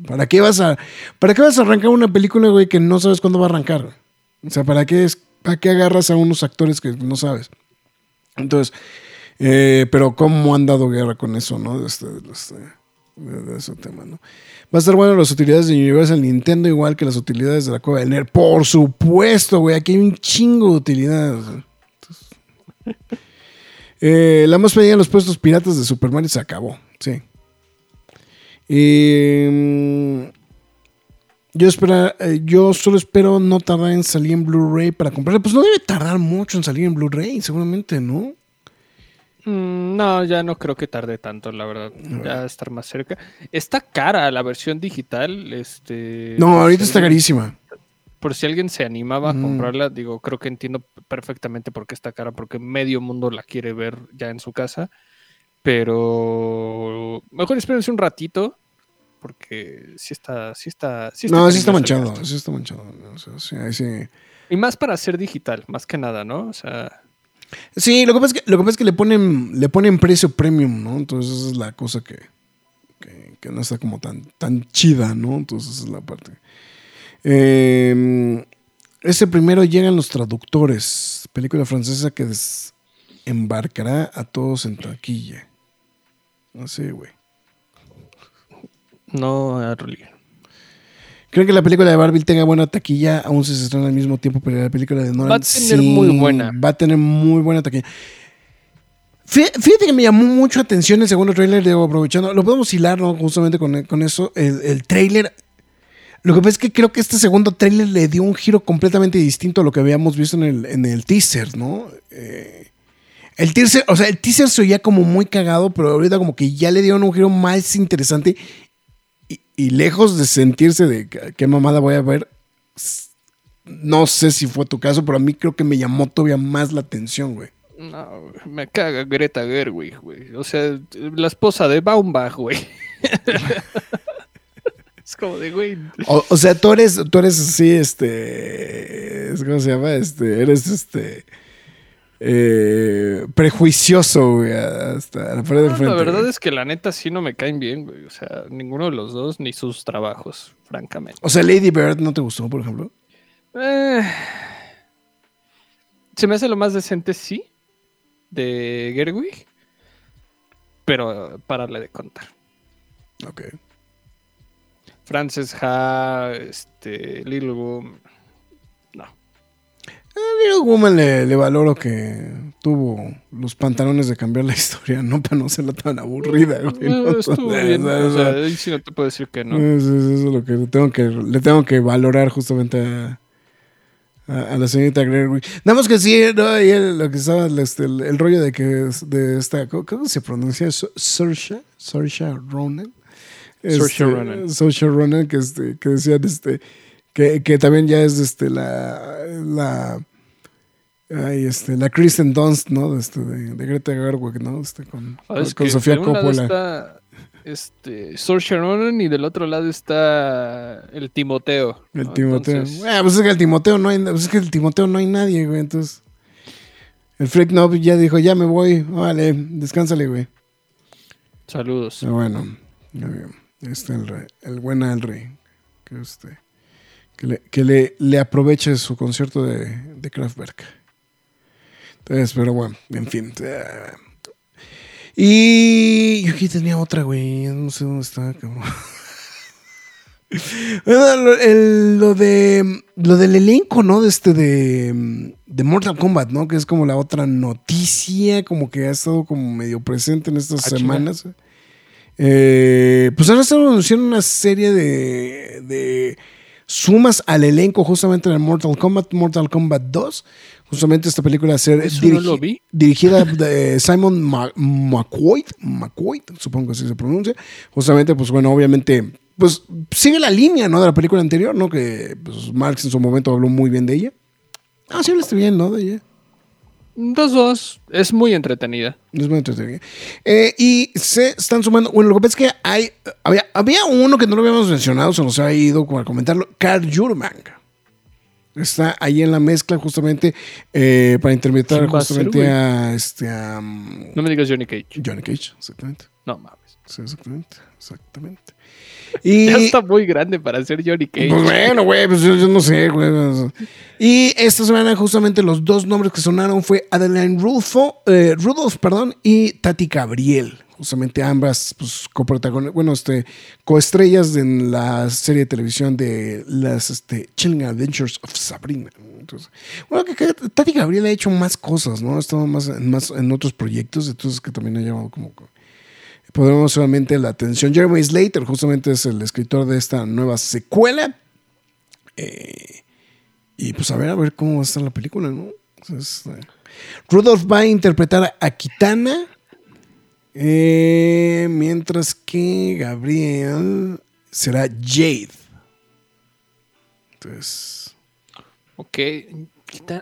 ¿para qué vas a para qué vas a arrancar una película, güey, que no sabes cuándo va a arrancar? O sea, ¿para qué es para qué agarras a unos actores que no sabes? Entonces, pero cómo han dado guerra con eso, ¿no? Este, este, de, ese tema, ¿no? Va a estar bueno las utilidades de Universal Nintendo, igual que las utilidades de la Cueva del Nerd. Por supuesto, güey. Aquí hay un chingo de utilidades. Eh, la más pedida en los puestos piratas de Super Mario se acabó. Sí. Em, yo, espera, eh, yo solo espero no tardar en salir en Blu-ray para comprarla. Pues no debe tardar mucho en salir en Blu-ray, seguramente, ¿no? Mm, no, ya no creo que tarde tanto, la verdad. Ya estar más cerca. Está cara la versión digital. Este, no, ahorita está carísima. Por si alguien se animaba a mm. comprarla, digo, creo que entiendo perfectamente por qué está cara, porque medio mundo la quiere ver ya en su casa. Pero mejor espérense un ratito, porque sí está, sí está, sí está No, sí está manchado, sí está manchado. Y más para ser digital, más que nada, ¿no? O sea. Sí, lo que pasa es que, lo que, pasa es que le, ponen, le ponen precio premium, ¿no? Entonces esa es la cosa que, que, no está como tan, tan chida, ¿no? Entonces esa es la parte. Eh, ese primero llegan los traductores. Película francesa que desembarcará a todos en taquilla. Sé, güey. No, Arly. ¿Creen que la película de Barbie tenga buena taquilla, aún si se estrena al mismo tiempo, pero la película de Nolan Va a tener muy buena. Va a tener muy buena taquilla. Fíjate que me llamó mucho atención el segundo tráiler, de aprovechando, lo podemos hilar ¿no? justamente con, con eso, el, el tráiler. Lo que pasa es que creo que este segundo tráiler le dio un giro completamente distinto a lo que habíamos visto en el, en el teaser, ¿no? Eh, el teaser, o sea, el teaser se oía como muy cagado, pero ahorita como que ya le dieron un giro más interesante y, lejos de sentirse de qué mamada voy a ver, no sé si fue tu caso, pero a mí creo que me llamó todavía más la atención, güey. No, me caga Greta Gerwig, güey. O sea, la esposa de Baumbach, güey. es como de, güey. O, sea, tú eres, tú eres así, este. ¿Cómo se llama? Este, eres este. Eh, prejuicioso, güey, hasta la pared del frente. La verdad es que la neta sí no me caen bien, güey. O sea, ninguno de los dos ni sus trabajos, francamente. O sea, Lady Bird no te gustó, por ejemplo. Eh, se me hace lo más decente, sí de Gerwig, pero pararle de contar. Ok. Frances Ha, este, Little no. A Little Woman le, valoro que tuvo los pantalones de cambiar la historia, no para no serla tan aburrida. no, estuvo bien, o sea, ahí sí no te puedo decir que no. Eso, es lo que tengo que, le tengo que valorar justamente a, a, la señorita Gregory. Nada más que sí, no, y lo que estaba, este, el, rollo de que de esta, ¿cómo, se pronuncia? Saoirse, Saoirse Ronan. Saoirse este, Ronan. Saoirse Ronan, que, este, que decían este, que, que también ya es este, la, la, ay, este, la Kristen Dunst, ¿no? Este, de, de Greta Gerwig, ¿no? Este, con, ah, con, Sofía Coppola este, Saoirse Ronan y del otro lado está el Timoteo. El Timoteo. Ah, pues es que el Timoteo no hay, pues es que el Timoteo no hay nadie, güey. Entonces, el Freak Knob ya dijo, ya me voy, vale, descánsale, güey. Saludos. Bueno, este el rey, el buen el rey, que este, que le, que le, le aproveche su concierto de, de Kraftwerk. Entonces, pero bueno, en fin. Y yo aquí tenía otra, güey. No sé dónde está, cabrón. lo, de lo del elenco, ¿no? De este de, de, Mortal Kombat, ¿no? Que es como la otra noticia, como que ha estado como medio presente en estas ah, semanas. Eh, pues ahora se anunciando una serie de, de sumas al elenco justamente de Mortal Kombat, Mortal Kombat 2 justamente esta película a ser dirigida de Simon McQuaid, supongo que así se pronuncia. Justamente, pues bueno, obviamente, pues sigue la línea, ¿no? De la película anterior, ¿no? Que pues, Marx en su momento habló muy bien de ella. Ah, sí, estoy bien, ¿no? De ella. Dos, dos. Es muy entretenida. Es muy entretenida. Eh, y se están sumando. Bueno, lo que pasa es que hay. Había, había uno que no lo habíamos mencionado, se nos ha ido a comentarlo. Carl Jurman está ahí en la mezcla justamente eh, para interpretar justamente a, este no me digas Johnny Cage Johnny Cage exactamente no mames sí, exactamente exactamente y, ya está muy grande para ser Johnny Cage. Pues bueno, güey, pues yo, no sé, güey. Y esta semana justamente los dos nombres que sonaron fue Adeline Rudolfo, eh, Rudolph, perdón, y Tati Gabriel justamente ambas pues, bueno, este, coestrellas en la serie de televisión de las este, Chilling Adventures of Sabrina. Entonces, bueno, que, Tati Gabriel ha hecho más cosas, ¿no? Ha estado más, más en otros proyectos, entonces que también ha llamado como podemos solamente la atención. Jeremy Slater justamente es el escritor de esta nueva secuela. Eh, y pues a ver, a ver cómo va a estar la película, ¿no? Entonces, eh, Rudolph va a interpretar a Kitana eh, mientras que Gabriel será Jade. Entonces. Ok.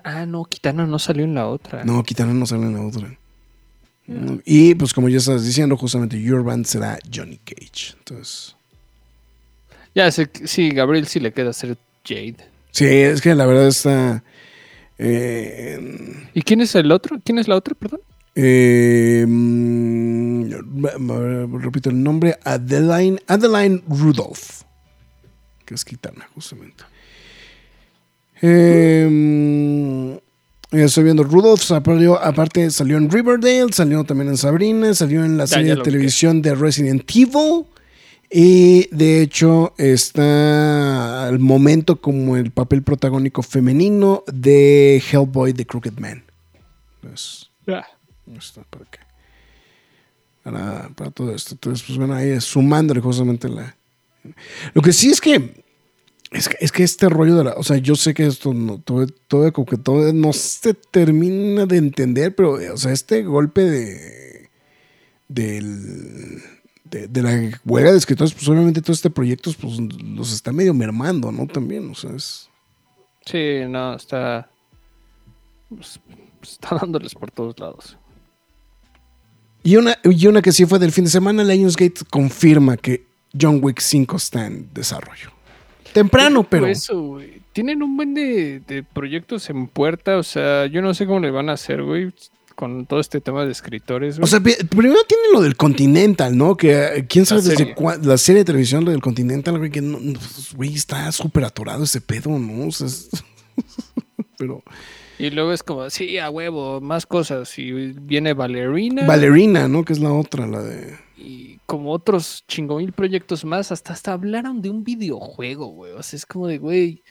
ah, no, Kitana no salió en la otra. No, Kitana no salió en la otra. Y pues como ya estás diciendo, justamente Urban será Johnny Cage. Entonces. Ya, sí, Gabriel sí le queda ser Jade. Sí, es que la verdad está. Eh, ¿Y quién es el otro? ¿Quién es la otra, perdón? Eh, repito el nombre, Adeline, Adeline Rudolph, que es gitana, justamente. Eh, estoy viendo Rudolph, aparte salió en Riverdale, salió también en Sabrina, salió en la serie de televisión de Resident Evil. Y de hecho está al momento como el papel protagónico femenino de Hellboy The Crooked Man. Pues, para, qué. Para, todo esto. Entonces, pues bueno, ahí sumándole justamente la... Lo que sí es que es que, es que este rollo de la. O sea, yo sé que esto no, todo, todo, como que todo no se termina de entender, pero, o sea, este golpe de. del. De, la huelga de escritores, pues obviamente todos este proyectos, pues los está medio mermando, ¿no? También, o sea, es. Sí, no, está. Pues, está dándoles por todos lados. Y una, y una que sí fue del fin de semana, Lionsgate confirma que John Wick 5 está en desarrollo. Temprano, pero. Eso, Tienen un buen de, proyectos en puerta. O sea, yo no sé cómo le van a hacer, güey. Con todo este tema de escritores. O sea, primero tienen lo del Continental, ¿no? Que eh, quién sabe desde cuándo. La serie de televisión, lo del Continental, güey, que no, pues, güey, está súper atorado ese pedo, ¿no? O sea, pero. Y luego es como, sí, a huevo, más cosas. Y viene Valerina. Valerina, ¿no? Que es la otra, la de y como otros chingomil proyectos más, hasta hasta hablaron de un videojuego, güey. O sea, es como de, güey,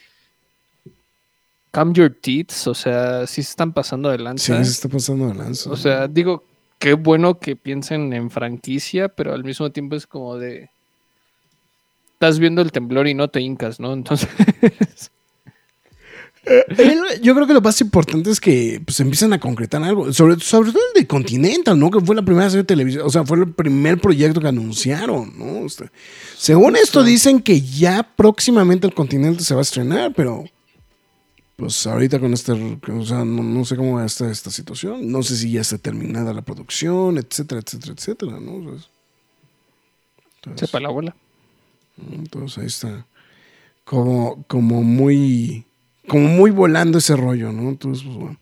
Come Your Teeth, o sea, sí se están pasando adelante. Sí, se está pasando adelante. O sea, digo, qué bueno que piensen en franquicia, pero al mismo tiempo es como de... Estás viendo el temblor y no te hincas, ¿no? Entonces... Yo creo que lo más importante es que pues, empiezan a concretar algo. Sobre, sobre todo el de Continental, ¿no? Que fue la primera serie de televisión. O sea, fue el primer proyecto que anunciaron, ¿no? según esto, dicen que ya próximamente el Continental se va a estrenar, pero. Pues ahorita con este. O sea, no, sé cómo va a estar esta situación. No sé si ya está terminada la producción, etcétera, etcétera, etcétera, ¿no? Entonces, Sepa la abuela. Entonces ahí está. Como, como muy como muy volando ese rollo, ¿no? Entonces, pues bueno.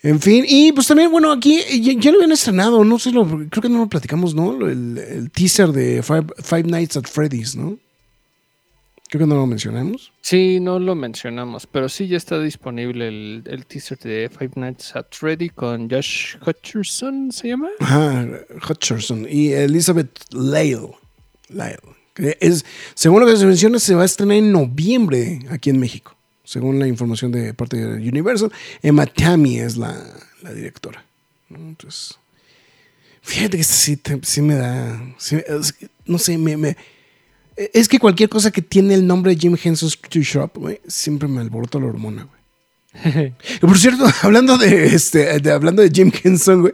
En fin, y pues también, bueno, aquí ya, lo habían estrenado, no sé, lo, creo que no lo platicamos, ¿no? El, teaser de Five, Nights at Freddy's, ¿no? Creo que no lo mencionamos. Sí, no lo mencionamos, pero sí ya está disponible el, teaser de Five Nights at Freddy con Josh Hutcherson, ¿se llama? Ajá, Hutcherson y Elizabeth Lyle. Lyle. Es, según lo que se menciona, se va a estrenar en noviembre aquí en México según la información de parte de Universal. Emma Tammy es la, directora. Entonces, fíjate que sí, sí me da, no sé, me, es que cualquier cosa que tiene el nombre de Jim Henson's Tattoo Shop, siempre me alborota la hormona, güey. Por cierto, hablando de este, hablando de Jim Henson, güey,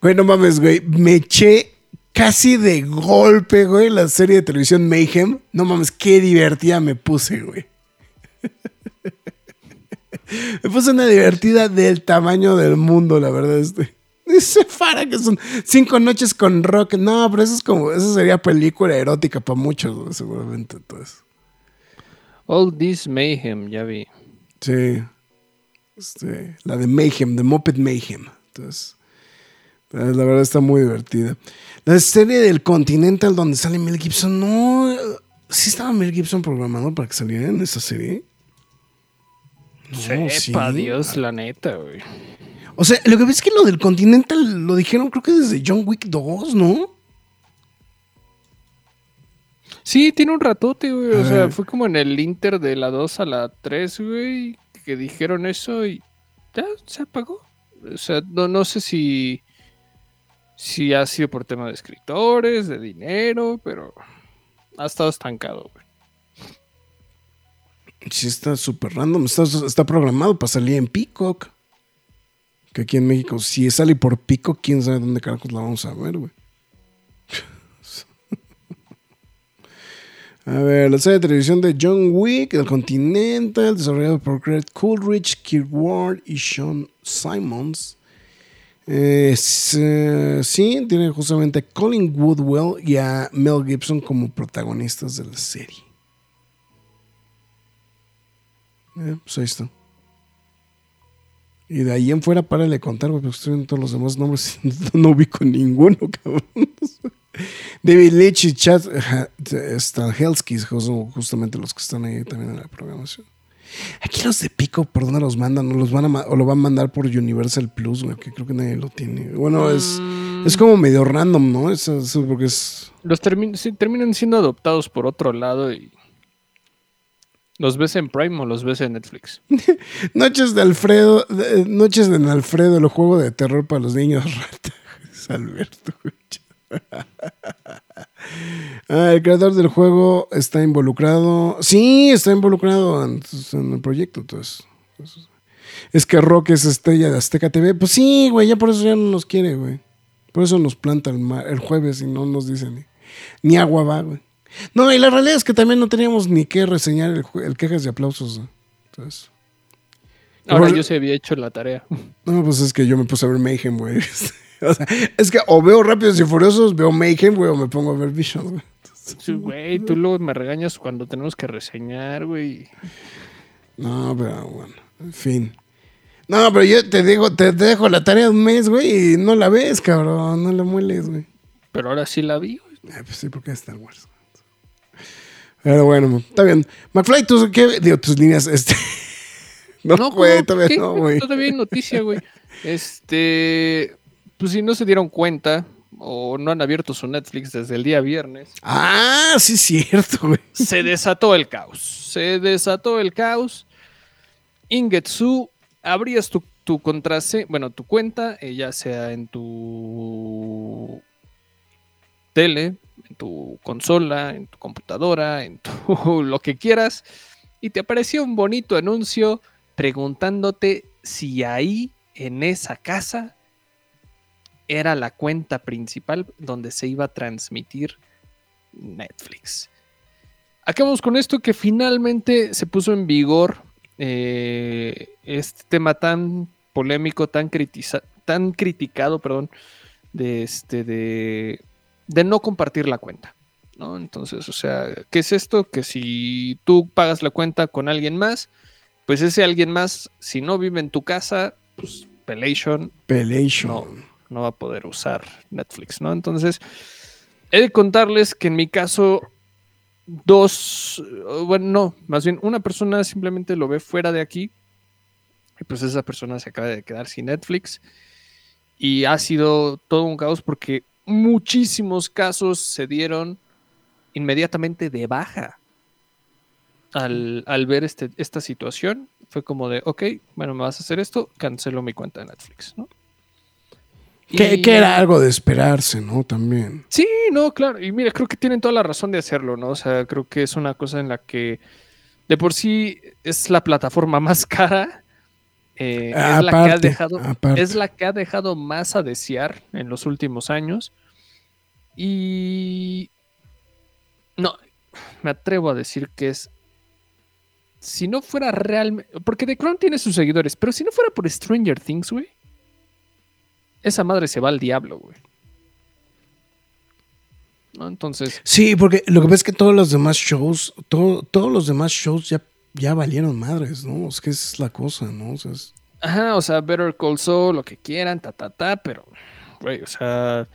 güey, no mames, güey, me eché casi de golpe, güey, la serie de televisión Mayhem. No mames, qué divertida me puse, güey. Me puse una divertida del tamaño del mundo, la verdad. Este. Dice Fara que son cinco noches con rock. No, pero eso es como, eso sería película erótica para muchos, seguramente. Entonces. All This Mayhem, ya vi. Sí. Este, la de Mayhem, de Muppet Mayhem. Entonces, la verdad está muy divertida. La serie del Continental donde sale Mel Gibson, no. Sí estaba Mel Gibson programado para que saliera en esa serie. Sepa Dios, la neta, güey. O sea, lo que ves es que lo del Continental lo dijeron creo que desde John Wick 2, ¿no? Sí, tiene un ratote, güey. O sea, fue como en el Inter de la 2 a la 3, güey, que dijeron eso y ya se apagó. O sea, no, no sé si, si ha sido por tema de escritores, de dinero, pero ha estado estancado, güey. Sí, está súper random. Está, programado para salir en Peacock. Que aquí en México, si sale por Peacock, quién sabe dónde carajos la vamos a ver, güey. a ver, la serie de televisión de John Wick, El Continental, desarrollado por Greg Coolridge, Kirk Ward y Sean Simons. Eh, sí, tiene justamente a Colin Woodwell y a Mel Gibson como protagonistas de la serie. Eh, pues ahí está. Y de ahí en fuera, para de contar, porque estoy en todos los demás nombres no ubico ninguno, cabrón. David Leitch y Chad Stahelski son justamente los que están ahí también en la programación. Aquí los de Pico, ¿por dónde los mandan? ¿Los van a, ¿O lo van a mandar por Universal Plus? Que creo que nadie lo tiene. Bueno, es. Es como medio random, ¿no? Eso porque es. Los termin- sí, terminan siendo adoptados por otro lado y. ¿Los ves en Prime o los ves en Netflix? Noches de Alfredo. de- Noches de Alfredo, el juego de terror para los niños rata. Alberto. Ah, el creador del juego está involucrado. Sí, está involucrado en, en el proyecto. Entonces, es que Rock es estrella de Azteca TV. Pues sí, güey, ya por eso ya no nos quiere, güey. Por eso nos planta el, ma- el jueves y no nos dice ni, ni agua va, güey. No, y la realidad es que también no teníamos ni que reseñar el, quejas y aplausos. ¿no? Entonces, Ahora Por- yo se había hecho la tarea. no, pues es que yo me puse a ver Mayhem, güey. o sea, es que o veo Rápidos y Furiosos, veo Mayhem, güey, o me pongo a ver Vision, güey. Sí, Güey, tú luego me regañas cuando tenemos que reseñar, güey. No, pero bueno, en fin. No, pero yo te digo, te dejo la tarea de un mes, güey, y no la ves, cabrón, no la mueles, güey. Pero ahora sí la vi, güey. Ah, pues sí, porque es Star Wars. Pero bueno, está bien. McFly, ¿tú qué? Digo, tus líneas, este... no, güey, ¿cómo? todavía no, güey. Todavía hay noticia, güey. Este, pues si no se dieron cuenta o no han abierto su Netflix desde el día viernes, Ah, sí es cierto, güey. se desató el caos. Se desató el caos. Ingetsu, abrías tu, tu contraseña, bueno, tu cuenta, eh, ya sea en tu tele, tu consola, en tu computadora, en tu lo que quieras, y te aparecía un bonito anuncio preguntándote si ahí, en esa casa, era la cuenta principal donde se iba a transmitir Netflix. Acabamos con esto que finalmente se puso en vigor eh, este tema tan polémico, tan, tan criticado, perdón, de este de, de no compartir la cuenta. ¿no? Entonces, o sea, ¿qué es esto? Que si tú pagas la cuenta con alguien más, pues ese alguien más, si no vive en tu casa, pues Pelation Pelation. no, no va a poder usar Netflix, ¿no? Entonces, he de contarles que en mi caso, dos, bueno, no, más bien una persona simplemente lo ve fuera de aquí, y pues esa persona se acaba de quedar sin Netflix, y ha sido todo un caos porque muchísimos casos se dieron inmediatamente de baja. Al, al ver este, esta situación, fue como de, ok, bueno, me vas a hacer esto, cancelo mi cuenta de Netflix, ¿no? Que, era algo de esperarse, ¿no? También. Sí, no, claro. Y mira, creo que tienen toda la razón de hacerlo, ¿no? O sea, creo que es una cosa en la que de por sí es la plataforma más cara. eh, es, la que ha dejado, aparte. es la que ha dejado más a desear en los últimos años. Y no, me atrevo a decir que es. Si no fuera realmente. Porque The Crown tiene sus seguidores, pero si no fuera por Stranger Things, güey. Esa madre se va al diablo, güey. ¿No? Entonces, Sí, porque lo que pasa es que todos los demás shows, todo- todos los demás shows ya, ya valieron madres, ¿no? Es que esa es la cosa, ¿no? O sea, es- ajá, o sea, Better Call Saul, lo que quieran, ta, ta, ta, pero, güey, o sea,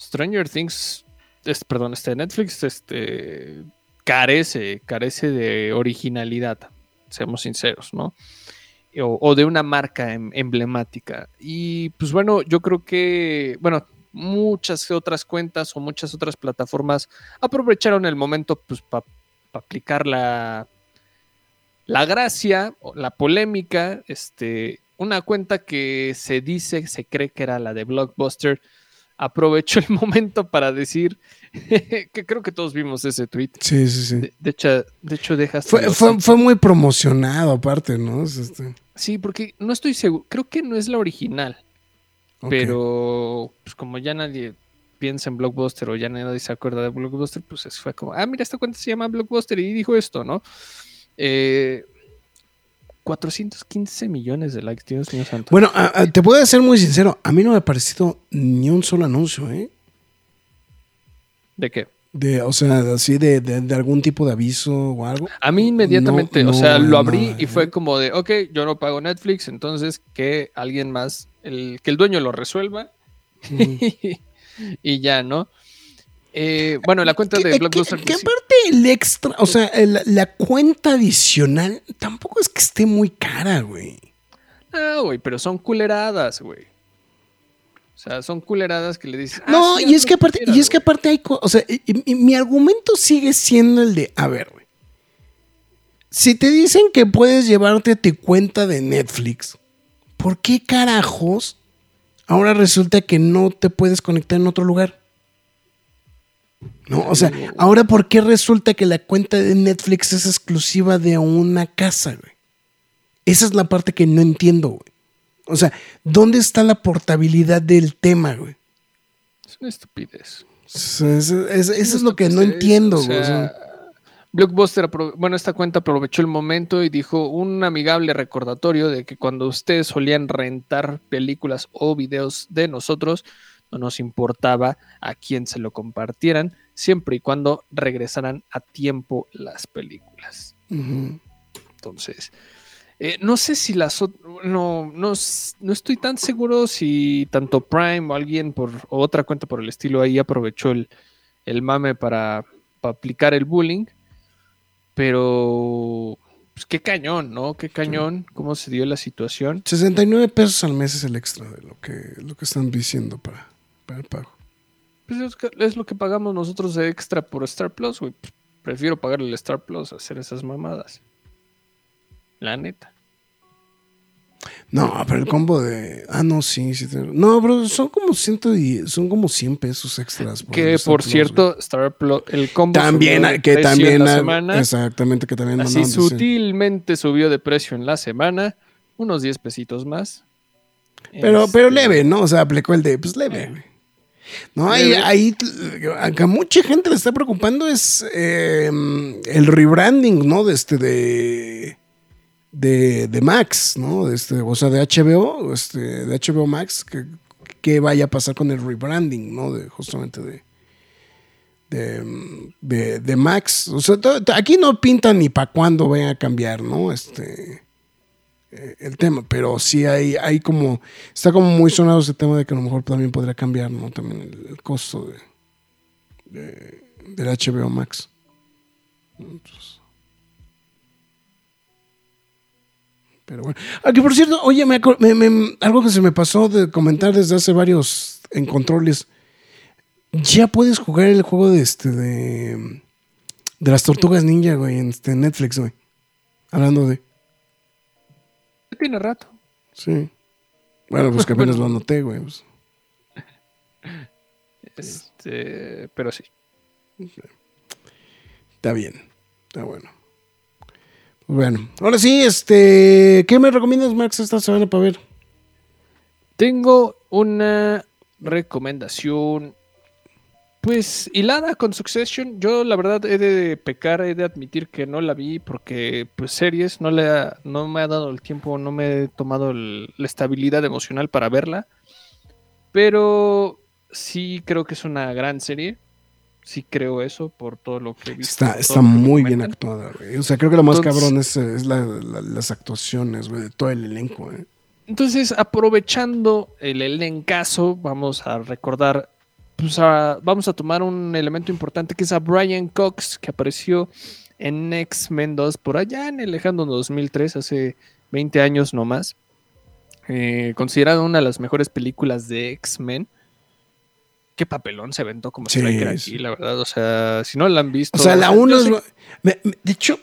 Stranger Things, perdón, este Netflix, este, carece, carece de originalidad, seamos sinceros, ¿no? O, de una marca em- emblemática. Y pues bueno, yo creo que, bueno, muchas otras cuentas o muchas otras plataformas aprovecharon el momento pues para aplicar la, la gracia, la polémica, este, una cuenta que se dice, se cree que era la de Blockbuster, aprovechó el momento para decir que creo que todos vimos ese tweet. sí, sí, sí. De, de hecho, de hecho deja hasta Fue, fue, fue muy promocionado aparte, ¿no? Es este, Sí, porque no estoy seguro, creo que no es la original, pero pues como ya nadie piensa en Blockbuster o ya nadie se acuerda de Blockbuster, pues es- fue como, ah, mira, esta cuenta se llama Blockbuster y dijo esto, ¿no? Eh, 415 millones de likes, Dios mío santo. Bueno, a- a- te puedo ser muy sincero, a mí no me ha parecido ni un solo anuncio, ¿eh? ¿De qué? De, o sea, así de, de- de algún tipo de aviso o algo. A mí inmediatamente, No, o sea, lo abrí no, y fue como de, ok, yo no pago Netflix, entonces que alguien más, el, que el dueño lo resuelva y ya, ¿no? Eh, bueno, la cuenta de Blockbuster. Que, aparte el extra, o sea, el- la cuenta adicional tampoco es que esté muy cara, güey. Ah, güey, pero son culeradas, güey. O sea, son culeradas que le dicen. Ah, no, y, es que aparte, y es que aparte hay. O sea, mi argumento sigue siendo el de. A ver, güey. Si te dicen que puedes llevarte tu cuenta de Netflix, ¿por qué carajos ahora resulta que no te puedes conectar en otro lugar? No, o sea, ahora ¿por qué resulta que la cuenta de Netflix es exclusiva de una casa, güey? Esa es la parte que no entiendo, güey. O sea, ¿dónde está la portabilidad del tema, güey? Es una estupidez. Eso es, lo que no entiendo, güey. Blockbuster, bueno, esta cuenta aprovechó el momento y dijo un amigable recordatorio de que cuando ustedes solían rentar películas o videos de nosotros, no nos importaba a quién se lo compartieran, siempre y cuando regresaran a tiempo las películas. Entonces, eh, no sé si las no, no, no, estoy tan seguro si tanto Prime o alguien por otra cuenta por el estilo ahí aprovechó el, el mame para, aplicar el bullying. Pero pues qué cañón, ¿no? Qué cañón, cómo se dio la situación. 69 pesos al mes es el extra de lo que, lo que están diciendo para, para el pago. Pues es, lo que pagamos nosotros de extra por Star Plus, güey. Prefiero pagar el Star Plus a hacer esas mamadas. La neta. No, pero el combo de. Ah, no, sí. sí no, pero son como ciento y, son como 100 pesos extras. que por cierto, Star Plus, el combo. También, que también. exactamente, que también. Así sutilmente subió de precio en la semana. Unos 10 pesitos más. Pero, pero este, leve, ¿no? O sea, aplicó el de. Pues leve, güey. No, ahí, mucha gente le está preocupando es eh, el rebranding, ¿no? De este, de de, Max, ¿no? Este, o sea, de HBO, este, de HBO Max, que, vaya a pasar con el rebranding, ¿no? De, justamente de, de, de, Max. O sea, aquí no pintan ni para cuándo vaya a cambiar, ¿no? Este, el tema, pero sí hay, hay como, está como muy sonado ese tema de que a lo mejor también podría cambiar, ¿no? También el, costo de, del HBO Max. Pero bueno. Aquí, por cierto, oye, algo que se me pasó de comentar desde hace varios en controles. Ya puedes jugar el juego de este de, de las tortugas ninja, güey, en este Netflix, güey. Hablando de. Tiene rato. Sí. Bueno, pues que apenas lo anoté, güey. Pues. Este, pero sí. Está bien. Está bueno. Bueno, ahora sí, este, ¿qué me recomiendas, Max, esta semana para ver? Tengo una recomendación, pues hilada con Succession. Yo la verdad he de pecar, he de admitir que no la vi porque, pues, series no le no me ha dado el tiempo, no me he tomado la estabilidad emocional para verla. Pero sí creo que es una gran serie sí creo eso por todo lo que he visto. Está, está muy bien actuada, güey. O sea, creo que lo más cabrón es, las actuaciones, güey, de todo el elenco, güey. Entonces, aprovechando el elencazo, vamos a recordar, pues vamos a tomar un elemento importante que es a Brian Cox, que apareció en X-Men 2 por allá en el lejano 2003, hace 20 años no más. Eh, considerado una de las mejores películas de X-Men qué papelón se aventó como si sí, aquí, la verdad. O sea, si no la han visto. O sea, la 1 es. de hecho,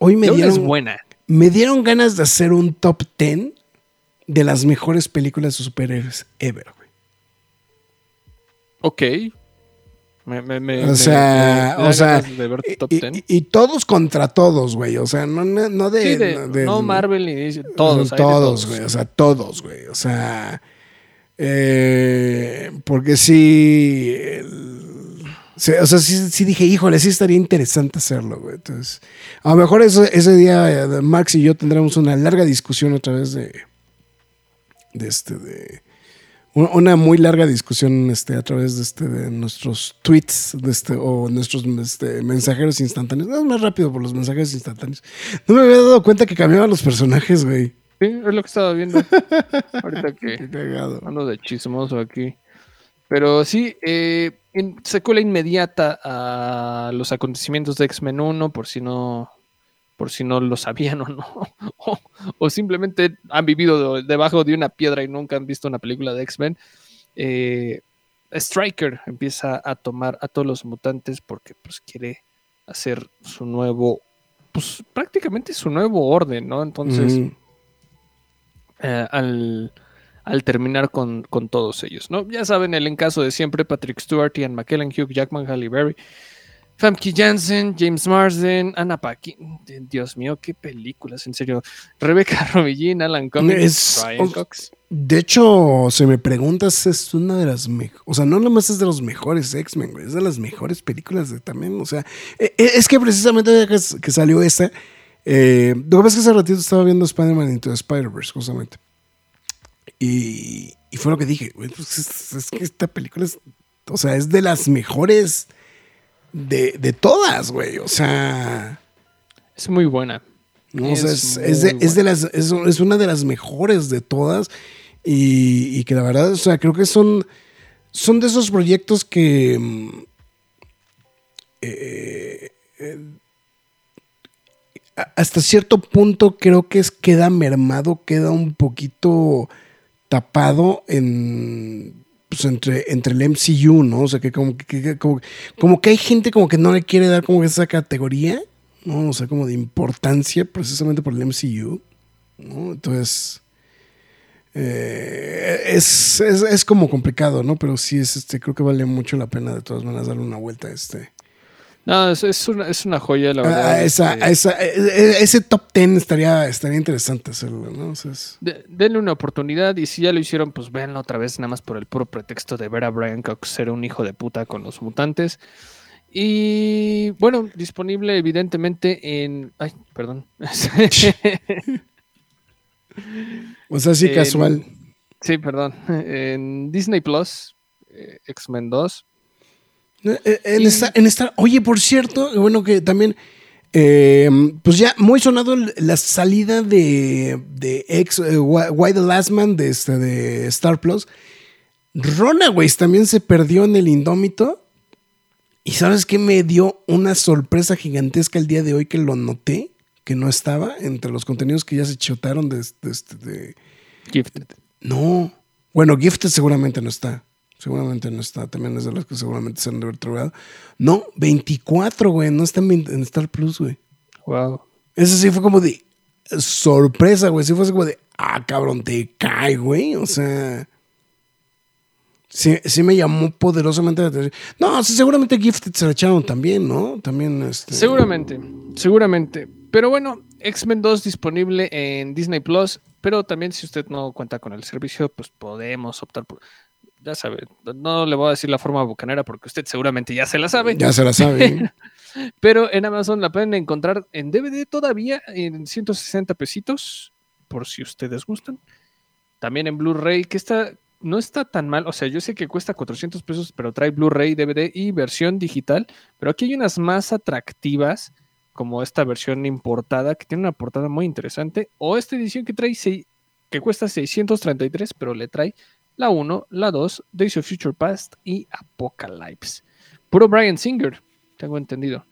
hoy me dieron. Es buena. Me dieron ganas de hacer un top 10 de las mejores películas de superhéroes ever. Ok. Me, me, o sea, o sea y, todos contra todos, güey. O sea, no, no de, No Marvel ni todos. Todos, güey. O sea, todos, güey. O sea. Eh, porque sí, o sea, sí, dije, híjole, sí estaría interesante hacerlo, güey. Entonces, a lo mejor ese día eh, Max y yo tendremos una larga discusión otra vez de, de este, de una muy larga discusión este, a través de, este, de nuestros tweets de este, o nuestros este, mensajeros instantáneos. No, es más rápido por los mensajes instantáneos. No me había dado cuenta que cambiaban los personajes, güey. Sí, es lo que estaba viendo. Ahorita que ando de chismoso aquí. Pero sí, eh, secuela inmediata a los acontecimientos de X-Men 1, por si no por si no lo sabían o no. o, simplemente han vivido debajo de una piedra y nunca han visto una película de X-Men. eh, Striker empieza a tomar a todos los mutantes porque pues quiere hacer su nuevo, pues prácticamente su nuevo orden, ¿no? Entonces, eh, al, terminar con, todos ellos, ¿no? Ya saben, el encaso de siempre, Patrick Stewart, Ian McKellen, Hugh Jackman, Halle Berry, Famke Janssen, James Marsden, Anna Paquin. Dios mío, qué películas, en serio. Rebecca Romijn, Alan Cummings, Brian Cox. De hecho, si me preguntas, es una de las mejores. O sea, no nomás es de los mejores X-Men, Es de las mejores películas de también. O sea, e, e, es que precisamente que, que salió esta. Eh, lo que pasa es que hace ratito estaba viendo Spider-Man Into Spider-Verse, justamente. Y, y, fue lo que dije, pues es, es, que esta película es. O sea, es de las mejores de, todas, güey. O sea. Es muy buena. es, de, las, es, una de las mejores de todas. Y, que la verdad, o sea, creo que son, son de esos proyectos que. Mm, eh, eh, hasta cierto punto creo que es, queda mermado, queda un poquito tapado en pues, entre, entre el MCU, ¿no? O sea, que como que, como, que hay gente como que no le quiere dar como esa categoría, ¿no? O sea, como de importancia precisamente por el MCU, ¿no? Entonces, eh, es, es, como complicado, ¿no? Pero sí, es, este, creo que vale mucho la pena de todas maneras darle una vuelta a este no, es, una, es una joya, la verdad. Ah, este. e, e, ese top ten estaría, estaría interesante hacerlo, ¿no? denle una oportunidad y si ya lo hicieron, pues véanlo otra vez, nada más por el puro pretexto de ver a Brian Cox ser un hijo de puta con los mutantes. Y bueno, disponible evidentemente en. Ay, perdón. o sea, sí, casual. Sí, perdón. En Disney Plus, eh, X-Men 2 eh, eh, en, esta, en esta, oye, por cierto, bueno que también, eh, pues ya muy sonado la salida de, de ex Why the Last Man de, este, de Star Plus. Runaways también se perdió en el Indómito. Y sabes qué me dio una sorpresa gigantesca el día de hoy que lo noté, que no estaba entre los contenidos que ya se chotaron de, de, de Gifted. No. Bueno, Gifted seguramente no está. Seguramente no está. También es de las que seguramente se han de haber trabajado. No, 24, güey. No está en, Star Plus, güey. Wow. Eso sí fue como de sorpresa, güey. Sí fue como de, ah, cabrón, te cae, güey. O sea. Sí, sí me llamó poderosamente la atención. No, seguramente Gifted se la echaron también, ¿no? También este... Seguramente, seguramente. Pero bueno, X-Men 2 disponible en Disney Plus. Pero también si usted no cuenta con el servicio, pues podemos optar por ya sabe, no le voy a decir la forma bucanera porque usted seguramente ya se la sabe. Ya se la sabe. Pero en Amazon la pueden encontrar en DVD todavía en 160 pesitos, por si ustedes gustan. También en Blu-ray, que está, no está tan mal. O sea, yo sé que cuesta 400 pesos, pero trae Blu-ray, DVD y versión digital. Pero aquí hay unas más atractivas, como esta versión importada, que tiene una portada muy interesante. O esta edición que trae, que cuesta 633, pero le trae la 1, la 2, Days of Future Past y Apocalypse. Puro Brian Singer, tengo entendido.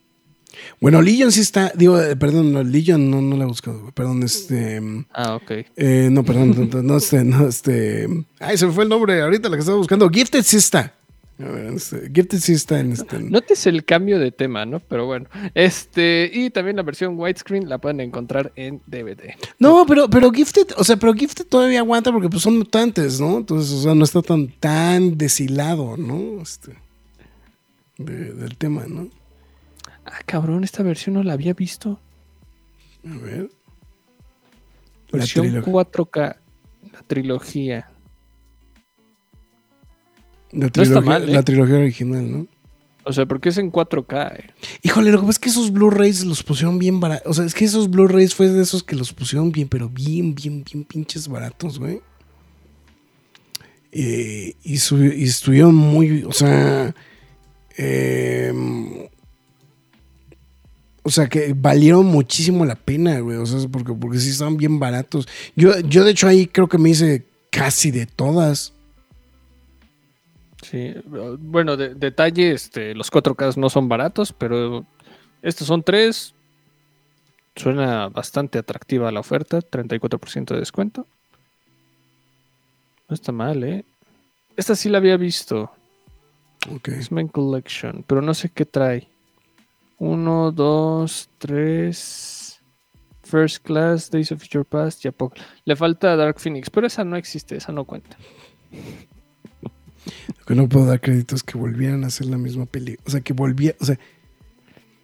Bueno, Legion sí está, digo, eh, perdón, no, Legion no, no la he buscado, perdón, este... Ah, ok. Eh, no, perdón, no, este, no, este... Ay, se me fue el nombre ahorita, la que estaba buscando. Gifted sí está. A ver, este, Gifted sí está en este. Notes el cambio de tema, ¿no? Pero bueno. Este, y también la versión widescreen la pueden encontrar en DVD. No, pero, pero Gifted, o sea, pero Gifted todavía aguanta porque pues son mutantes, ¿no? Entonces, o sea, no está tan, tan deshilado, ¿no? Este, del tema, ¿no? Ah, cabrón, esta versión no la había visto. A ver. Versión 4K, la trilogía. La trilogía, ¿eh? trilogía original, ¿no? O sea, porque es en 4K. Eh. Híjole, lo que pasa es que esos Blu-rays los pusieron bien baratos. O sea, es que esos Blu-rays fue de esos que los pusieron bien, pero bien, bien, bien pinches baratos, güey. Eh, y, estuvieron muy, o sea, em, o sea, que valieron muchísimo la pena, güey. O sea, porque, porque sí estaban bien baratos. Yo, yo, de hecho, ahí creo que me hice casi de todas. Sí, bueno, de, detalle, este, los 4K no son baratos, pero estos son tres. Suena bastante atractiva la oferta, 34% de descuento. No está mal, ¿eh? Esta sí la había visto. Ok. X-Men Collection, pero no sé qué trae. Uno, dos, tres. First Class, Days of Future Past y Apoc. Le falta Dark Phoenix, pero esa no existe, esa no cuenta. Lo que no puedo dar crédito es que volvieran a hacer la misma película. O sea, que volvía, o sea,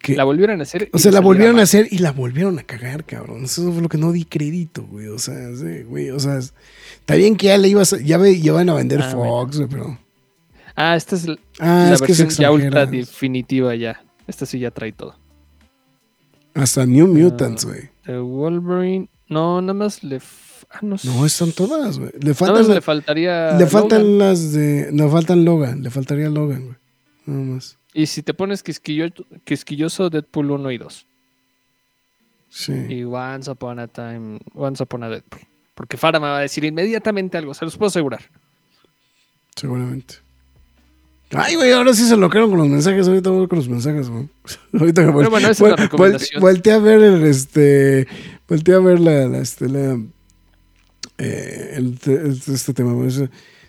que, La volvieron a hacer. o sea, la volvieron a hacer y la volvieron a cagar, cabrón. Eso fue lo que no di crédito, güey. O sea, sí, güey, o sea, es- está bien que ya le ibas, a- ya, ve- ya van a vender Ah, Fox, güey, pero. Ah, esta es Ah, la es que es versión ya ultra definitiva ya. Esta sí ya trae todo. Hasta New Mutants, güey. The Wolverine. No, nada más le. Ah, no sé. No, están todas, güey. Le faltan, le faltaría. le faltan Logan. las de. Le faltan Logan. Le faltaría Logan, güey. Nada más. Y si te pones quisquillo- quisquilloso, Deadpool 1 y 2. Sí. Y Once Upon a Time. Once Upon a Deadpool. Porque Farah me va a decir inmediatamente algo, se los puedo asegurar. Seguramente. Ay, güey, ahora sí se locaron con los mensajes. Ahorita voy con los mensajes, güey. Ahorita que Pero bueno, esa es la recomendación. Volteé a ver el, este. Volteé a ver la, la, este, la, eh, el te- el- este tema.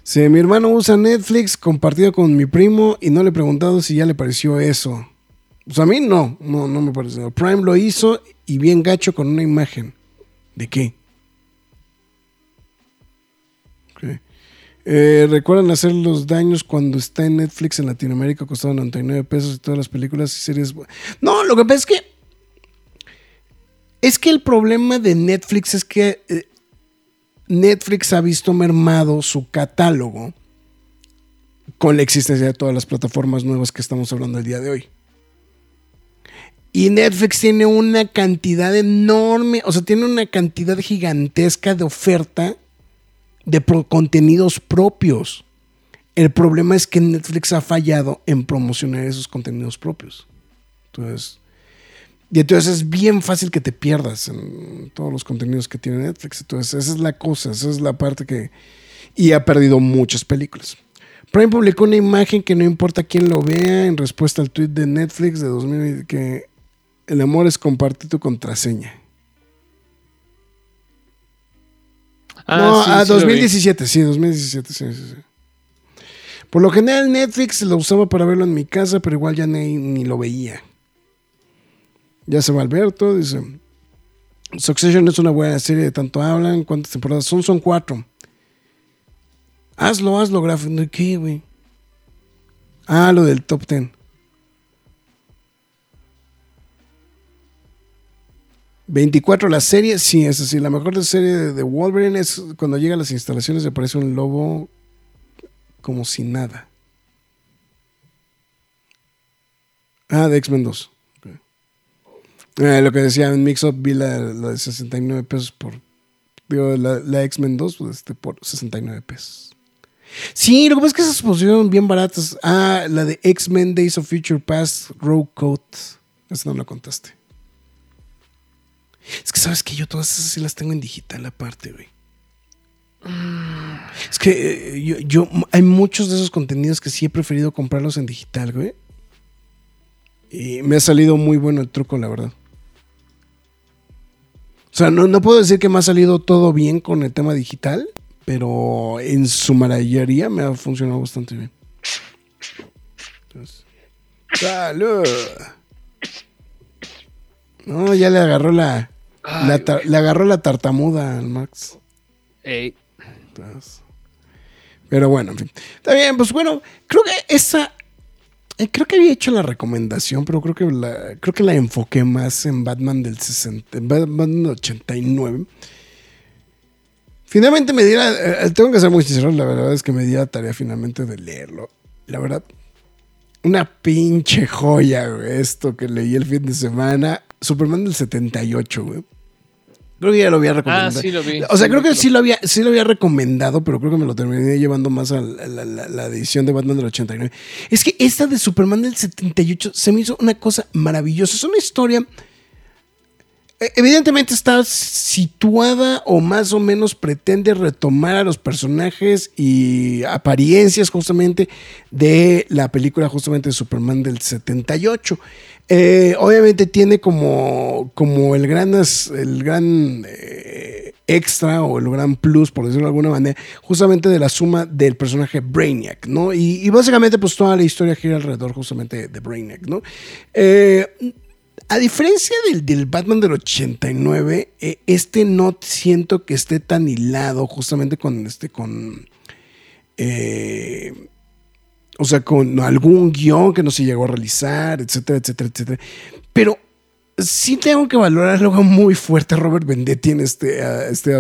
Si mi hermano usa Netflix compartido con mi primo y no le he preguntado si ya le pareció eso. Pues a mí no, no, no me pareció. Prime lo hizo y bien gacho con una imagen. ¿De qué? Eh, ¿Recuerdan hacer los daños cuando está en Netflix en Latinoamérica? Costaba 99 pesos y todas las películas y series. No, lo que pasa es que. Es que el problema de Netflix es que eh, Netflix ha visto mermado su catálogo con la existencia de todas las plataformas nuevas que estamos hablando el día de hoy. Y Netflix tiene una cantidad enorme, o sea, tiene una cantidad gigantesca de oferta de contenidos propios. El problema es que Netflix ha fallado en promocionar esos contenidos propios. Entonces, y entonces es bien fácil que te pierdas en todos los contenidos que tiene Netflix. Entonces, esa es la cosa, esa es la parte que... Y ha perdido muchas películas. Prime publicó una imagen que no importa quién lo vea en respuesta al tweet de Netflix de 2020 que el amor es compartir tu contraseña. no, sí, a sí lo vi. 2017, sí, 2017, sí, sí, sí. Por lo general Netflix lo usaba para verlo en mi casa, pero igual ya ni, ni lo veía. Ya se va Alberto, dice. Succession es una buena serie de tanto hablan. ¿Cuántas temporadas son? Son cuatro. Hazlo, hazlo. ¿De qué, güey? Ah, lo del top ten. 24 la serie, sí, es así. La mejor serie de, de Wolverine es cuando llega a las instalaciones y aparece un lobo como si nada. Ah, de X-Men 2. Eh, lo que decía en Mix Up, vi la, la de 69 pesos por. Digo, la, la X-Men 2 pues, este, por 69 pesos. Sí, lo que pasa es que esas pusieron bien baratas. Ah, la de X-Men Days of Future Past, Row Coat. Esa no la contaste. Es que sabes que yo todas esas sí las tengo en digital aparte, güey. Es que eh, yo, yo- hay muchos de esos contenidos que sí he preferido comprarlos en digital, güey. Y me ha salido muy bueno el truco, la verdad. O sea, no, no puedo decir que me ha salido todo bien con el tema digital, pero en su mayoría me ha funcionado bastante bien. Entonces, ¡Salud! No, ya le agarró la, la Ay, tar- le agarró la tartamuda al Max. Ey, Entonces, Pero bueno, en fin. Está bien, pues bueno, creo que esa. Eh, creo que había hecho la recomendación, pero creo que la, creo que la enfoqué más en Batman del 60, en Batman del 89. Finalmente me diera, eh, tengo que ser muy sincero, la verdad es que me di tarea finalmente de leerlo. La verdad, una pinche joya, güey, esto que leí el fin de semana. Superman del 78, güey. Creo que ya lo había recomendado. Ah, sí lo vi. O sea, Sí, creo que sí lo había, sí lo había recomendado, pero creo que me lo terminé llevando más a la, la- la- la edición de Batman del 89. Es que esta de Superman del 78 se me hizo una cosa maravillosa. Es una historia. eh, Evidentemente está situada o más o menos pretende retomar a los personajes y apariencias justamente de la película justamente de Superman del 78. Eh, obviamente tiene como, como el gran, el gran eh, extra o el gran plus, por decirlo de alguna manera, justamente de la suma del personaje Brainiac, ¿no? Y, básicamente pues toda la historia gira alrededor justamente de Brainiac, ¿no? Eh, a diferencia del, del, Batman del 89, eh, este no siento que esté tan hilado justamente con este, con... Eh, o sea, con algún guion que no se llegó a realizar, etcétera, etcétera, etcétera. Pero sí tengo que valorar algo muy fuerte Robert Vendetti en este, a, este,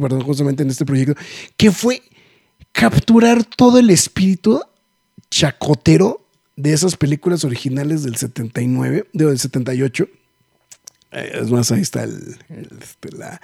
perdón, justamente en este proyecto, que fue capturar todo el espíritu chacotero de esas películas originales del 79, del 78. Eh, es más, ahí está el, este, la,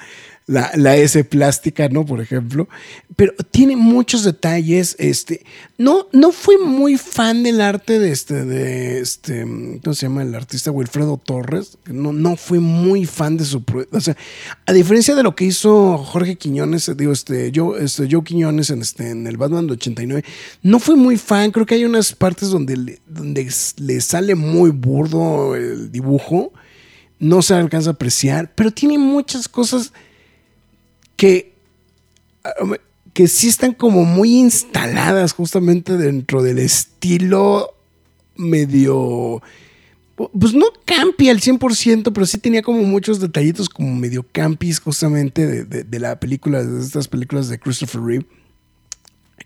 la, la, S plástica, ¿no? Por ejemplo. Pero tiene muchos detalles. Este, no, no fui muy fan del arte de este, de este, ¿cómo se llama? El artista Wilfredo Torres. No, no fui muy fan de su, o sea, a diferencia de lo que hizo Jorge Quiñones, digo, este, yo, este, Joe Quiñones en este, en el Batman de 89, no fui muy fan. Creo que hay unas partes donde donde le sale muy burdo el dibujo. No se alcanza a apreciar, pero tiene muchas cosas que, que sí están como muy instaladas justamente dentro del estilo medio... Pues no campi al 100%, pero sí tenía como muchos detallitos como medio campis justamente de, la película, de estas películas de Christopher Reeve.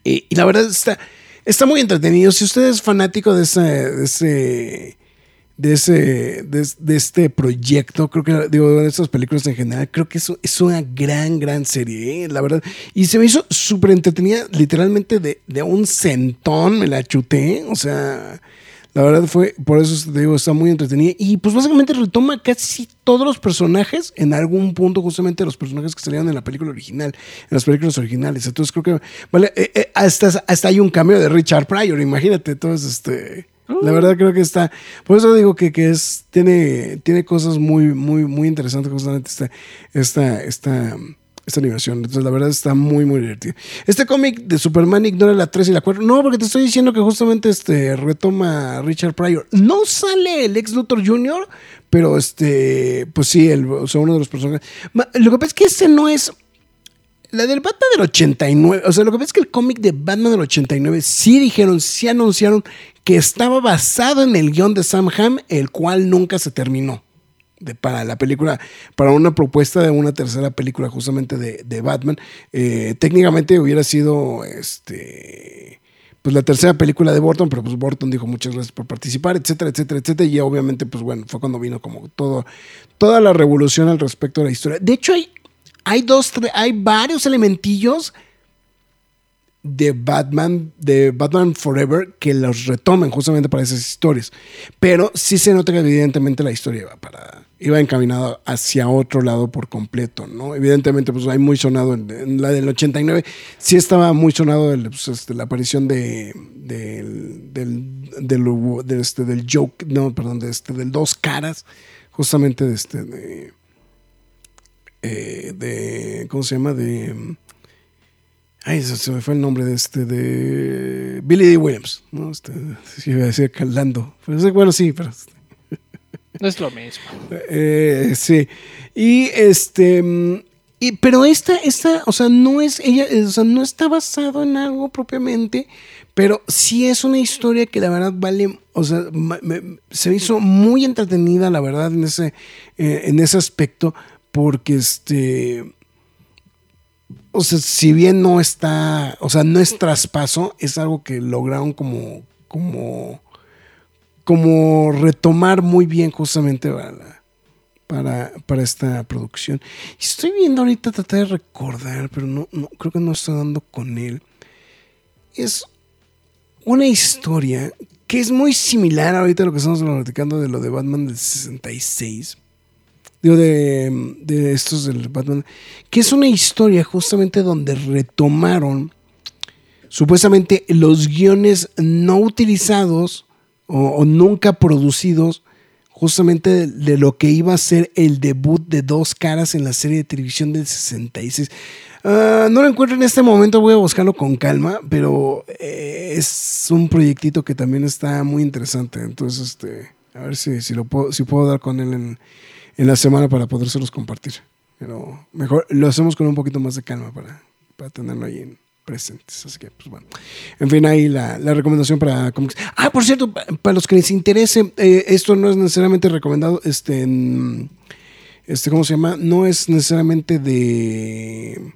Y, la verdad está, está muy entretenido. Si usted es fanático de de, ese, de, este proyecto, creo que, digo, de estas películas en general, creo que eso es una gran, gran serie, ¿eh? la verdad. Y se me hizo súper entretenida, literalmente de, de, un centón me la chuté, o sea, la verdad fue, por eso digo, está muy entretenida. Y pues básicamente retoma casi todos los personajes, en algún punto justamente los personajes que salieron en la película original, en las películas originales. Entonces creo que, vale, eh, eh, hasta, hasta hay un cambio de Richard Pryor, imagínate, entonces este la verdad creo que está. Por eso digo que, que, es. Tiene, tiene cosas muy, muy, muy interesantes justamente esta, esta, esta, esta animación. Entonces, la verdad está muy, muy divertido. Este cómic de Superman ignora la 3 y la 4. No, porque te estoy diciendo que justamente este retoma Richard Pryor. No sale el ex Luthor Jr., pero este. Pues sí, el, o sea, uno de los personajes. Lo que pasa es que ese no es. La del Batman del 89, o sea, lo que pasa es que el cómic de Batman del 89 sí dijeron, sí anunciaron que estaba basado en el guion de Sam Hamm, el cual nunca se terminó. De, para la película, para una propuesta de una tercera película justamente de, Batman. Eh, técnicamente hubiera sido este pues la tercera película de Burton, pero pues Burton dijo muchas gracias por participar, etcétera, etcétera, etcétera. Y obviamente, pues bueno, fue cuando vino como todo, toda la revolución al respecto de la historia. De hecho, hay, hay dos, hay varios elementillos de Batman, de Batman Forever, que los retomen justamente para esas historias. Pero sí se nota que evidentemente la historia iba, para, iba encaminada hacia otro lado por completo, ¿no? Evidentemente, pues hay muy sonado, en, la del 89 sí estaba muy sonado pues, este, la aparición de, del, del, este, del joke, no, perdón, de este, del dos caras, justamente de este, de, eh, de ¿cómo se llama? De Ay, se me fue el nombre de este, de Billy D. Williams, ¿no? Este, si iba a decir Calando. bueno, sí, pero. No es lo mismo. Eh, sí. Y este. Y, pero esta, esta, o sea, no es ella, o sea, no está basado en algo propiamente, pero sí es una historia que la verdad vale, o sea, se me hizo muy entretenida, la verdad, en ese, eh, en ese aspecto, porque este o sea, si bien no está, o sea, no es traspaso, es algo que lograron como, como, como retomar muy bien justamente para, para, esta producción. Estoy viendo ahorita, tratar de recordar, pero no, creo que no estoy dando con él. Es una historia que es muy similar ahorita a lo que estamos platicando de lo de Batman del 66 digo, de, de estos del Batman, que es una historia justamente donde retomaron supuestamente los guiones no utilizados o, nunca producidos justamente de, lo que iba a ser el debut de Dos Caras en la serie de televisión del 66. Ah, no lo encuentro en este momento, voy a buscarlo con calma, pero eh, es un proyectito que también está muy interesante. Entonces, este, a ver si, si, lo puedo, si puedo dar con él en, en la semana para podérselos compartir. Pero mejor lo hacemos con un poquito más de calma para, para tenerlo ahí en presentes. Así que, pues bueno. En fin, ahí la, la recomendación para cómics. Ah, por cierto, para los que les interese, eh, esto no es necesariamente recomendado, este, este, ¿cómo se llama? No es necesariamente de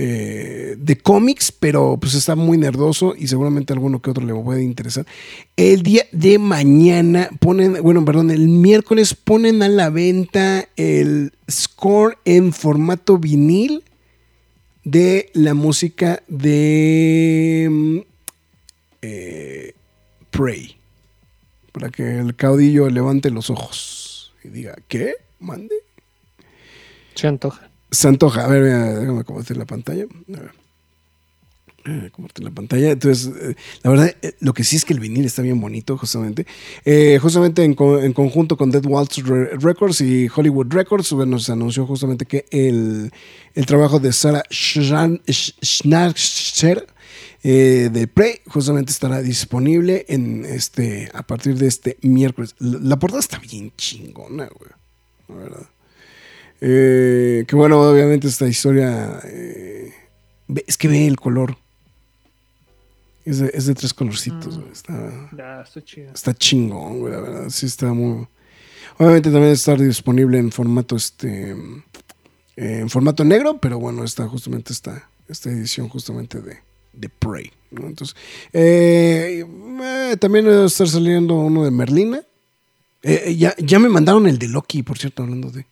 eh, de cómics, pero pues está muy nerdoso y seguramente alguno que otro le puede interesar. El día de mañana ponen, bueno, perdón, el miércoles ponen a la venta el score en formato vinil de la música de mm, eh, Prey. Para que el caudillo levante los ojos y diga, ¿qué? ¿Mande? Se antoja. Se antoja. A ver, déjame compartir la pantalla. A ver. Eh, compartir la pantalla. Entonces, eh, la verdad, eh, lo que sí es que el vinil está bien bonito, justamente. justamente en, conjunto con Dead Waltz Records y Hollywood Records, bueno, anunció justamente que el, trabajo de Sarah Schnarcher de Prey justamente estará disponible en este a partir de este miércoles. La, la portada está bien chingona, güey. La verdad. Eh, que bueno, obviamente esta historia. Eh, es que ve el color. Es de, tres colorcitos, mm. Está, está, chido. está chingón, güey, la verdad. Sí, está muy. Obviamente también está disponible en formato este. Eh, en formato negro, pero bueno, está justamente esta, esta edición justamente de, de Prey. Entonces, también debe estar saliendo uno de Merlina. ya, ya me mandaron el de Loki, por cierto, hablando de.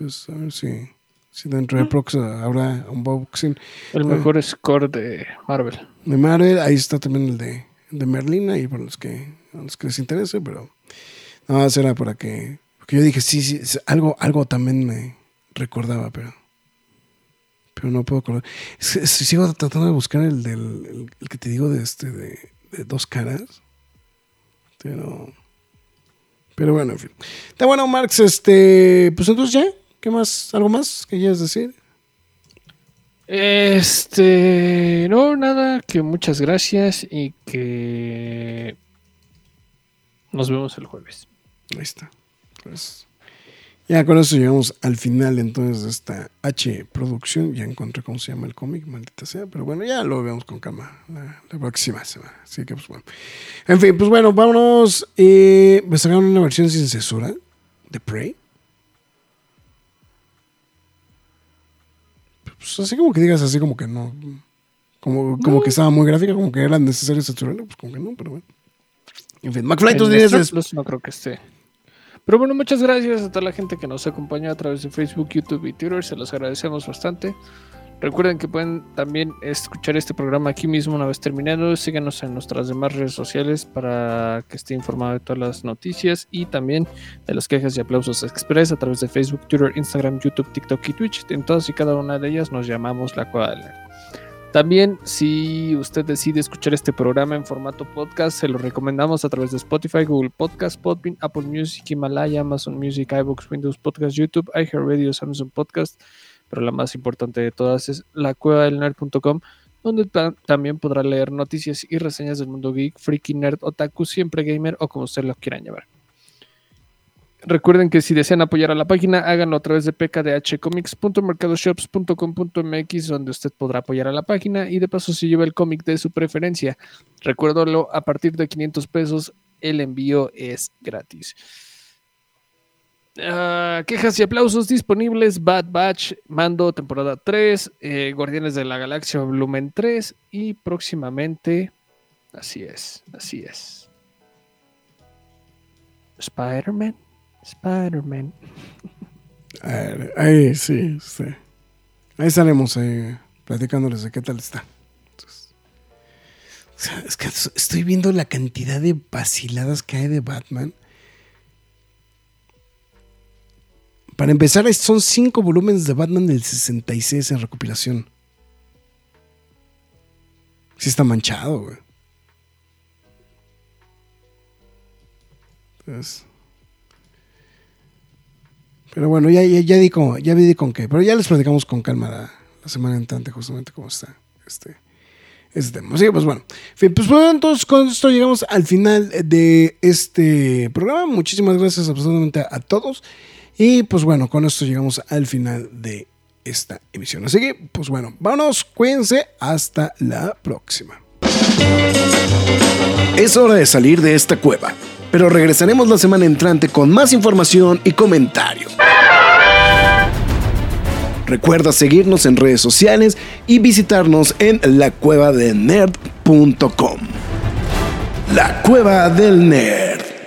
Entonces, a ver si, si dentro de Prox habrá unboxing. El mejor score de Marvel. De Marvel, ahí está también el de, de Merlina y por los que, los que les interese, pero nada más era para que. Porque yo dije, sí, sí, algo, algo también me recordaba, pero. Pero no puedo acordar. sigo tratando de buscar el del el, que te digo de este, de, de dos caras. Pero. Pero bueno, en fin. Está bueno, Marx, este. Pues entonces ya. ¿Qué más? ¿Algo más que quieras decir? Este, no, nada, que muchas gracias y que nos vemos el jueves. Ahí está. Pues ya con eso llegamos al final entonces de esta H producción. Ya encontré cómo se llama el cómic, maldita sea, pero bueno, ya lo vemos con calma la, próxima semana. Así que pues bueno. En fin, pues bueno, vámonos. Eh, me sacaron una versión sin censura de Prey. Pues así como que digas así como que no. Como, como que estaba muy gráfica, como que era necesario censurarlo, pues como que no, pero bueno. En fin, McFly, tus días No creo que esté. Pero bueno, muchas gracias a toda la gente que nos acompañó a través de Facebook, YouTube y Twitter. Se los agradecemos bastante. Recuerden que pueden también escuchar este programa aquí mismo una vez terminado. Síganos en nuestras demás redes sociales para que esté informado de todas las noticias y también de las quejas y aplausos express a través de Facebook, Twitter, Instagram, YouTube, TikTok y Twitch. En todas y cada una de ellas nos llamamos La Cuadra. También, si usted decide escuchar este programa en formato podcast, se lo recomendamos a través de Spotify, Google Podcast, Podbean, Apple Music, Himalaya, Amazon Music, iBooks, Windows Podcast, YouTube, iHeartRadio, Samsung Podcast pero la más importante de todas es la cueva del nerd.com, donde también podrá leer noticias y reseñas del mundo geek, freaky, nerd, otaku, siempre gamer o como ustedes lo quieran llamar. Recuerden que si desean apoyar a la página, háganlo a través de pkdhcomics.mercadoshops.com.mx, donde usted podrá apoyar a la página y de paso se lleva el cómic de su preferencia. Recuérdalo, a partir de 500 pesos el envío es gratis. Ah, quejas y aplausos disponibles: Bad Batch, Mando, temporada 3, eh, Guardianes de la Galaxia, volumen 3 y próximamente, así es, así es. Spider-Man, Spider-Man. Ahí sí. Ahí estaremos eh, platicándoles de qué tal está. estoy viendo la cantidad de vaciladas que hay de Batman. Para empezar, son cinco volúmenes de Batman del 66 en recopilación. Sí está manchado, güey. pero bueno, ya, ya, di con, ya vi con qué. Pero ya les platicamos con calma la, semana entrante, justamente cómo está este, este tema. Así que, pues bueno. pues bueno, entonces con esto llegamos al final de este programa. Muchísimas gracias absolutamente a todos. Y pues bueno, con esto llegamos al final de esta emisión. Así que, pues bueno, vámonos, cuídense, hasta la próxima. Es hora de salir de esta cueva, pero regresaremos la semana entrante con más información y comentarios. Recuerda seguirnos en redes sociales y visitarnos en lacuevadelnerd.com. La Cueva del Nerd.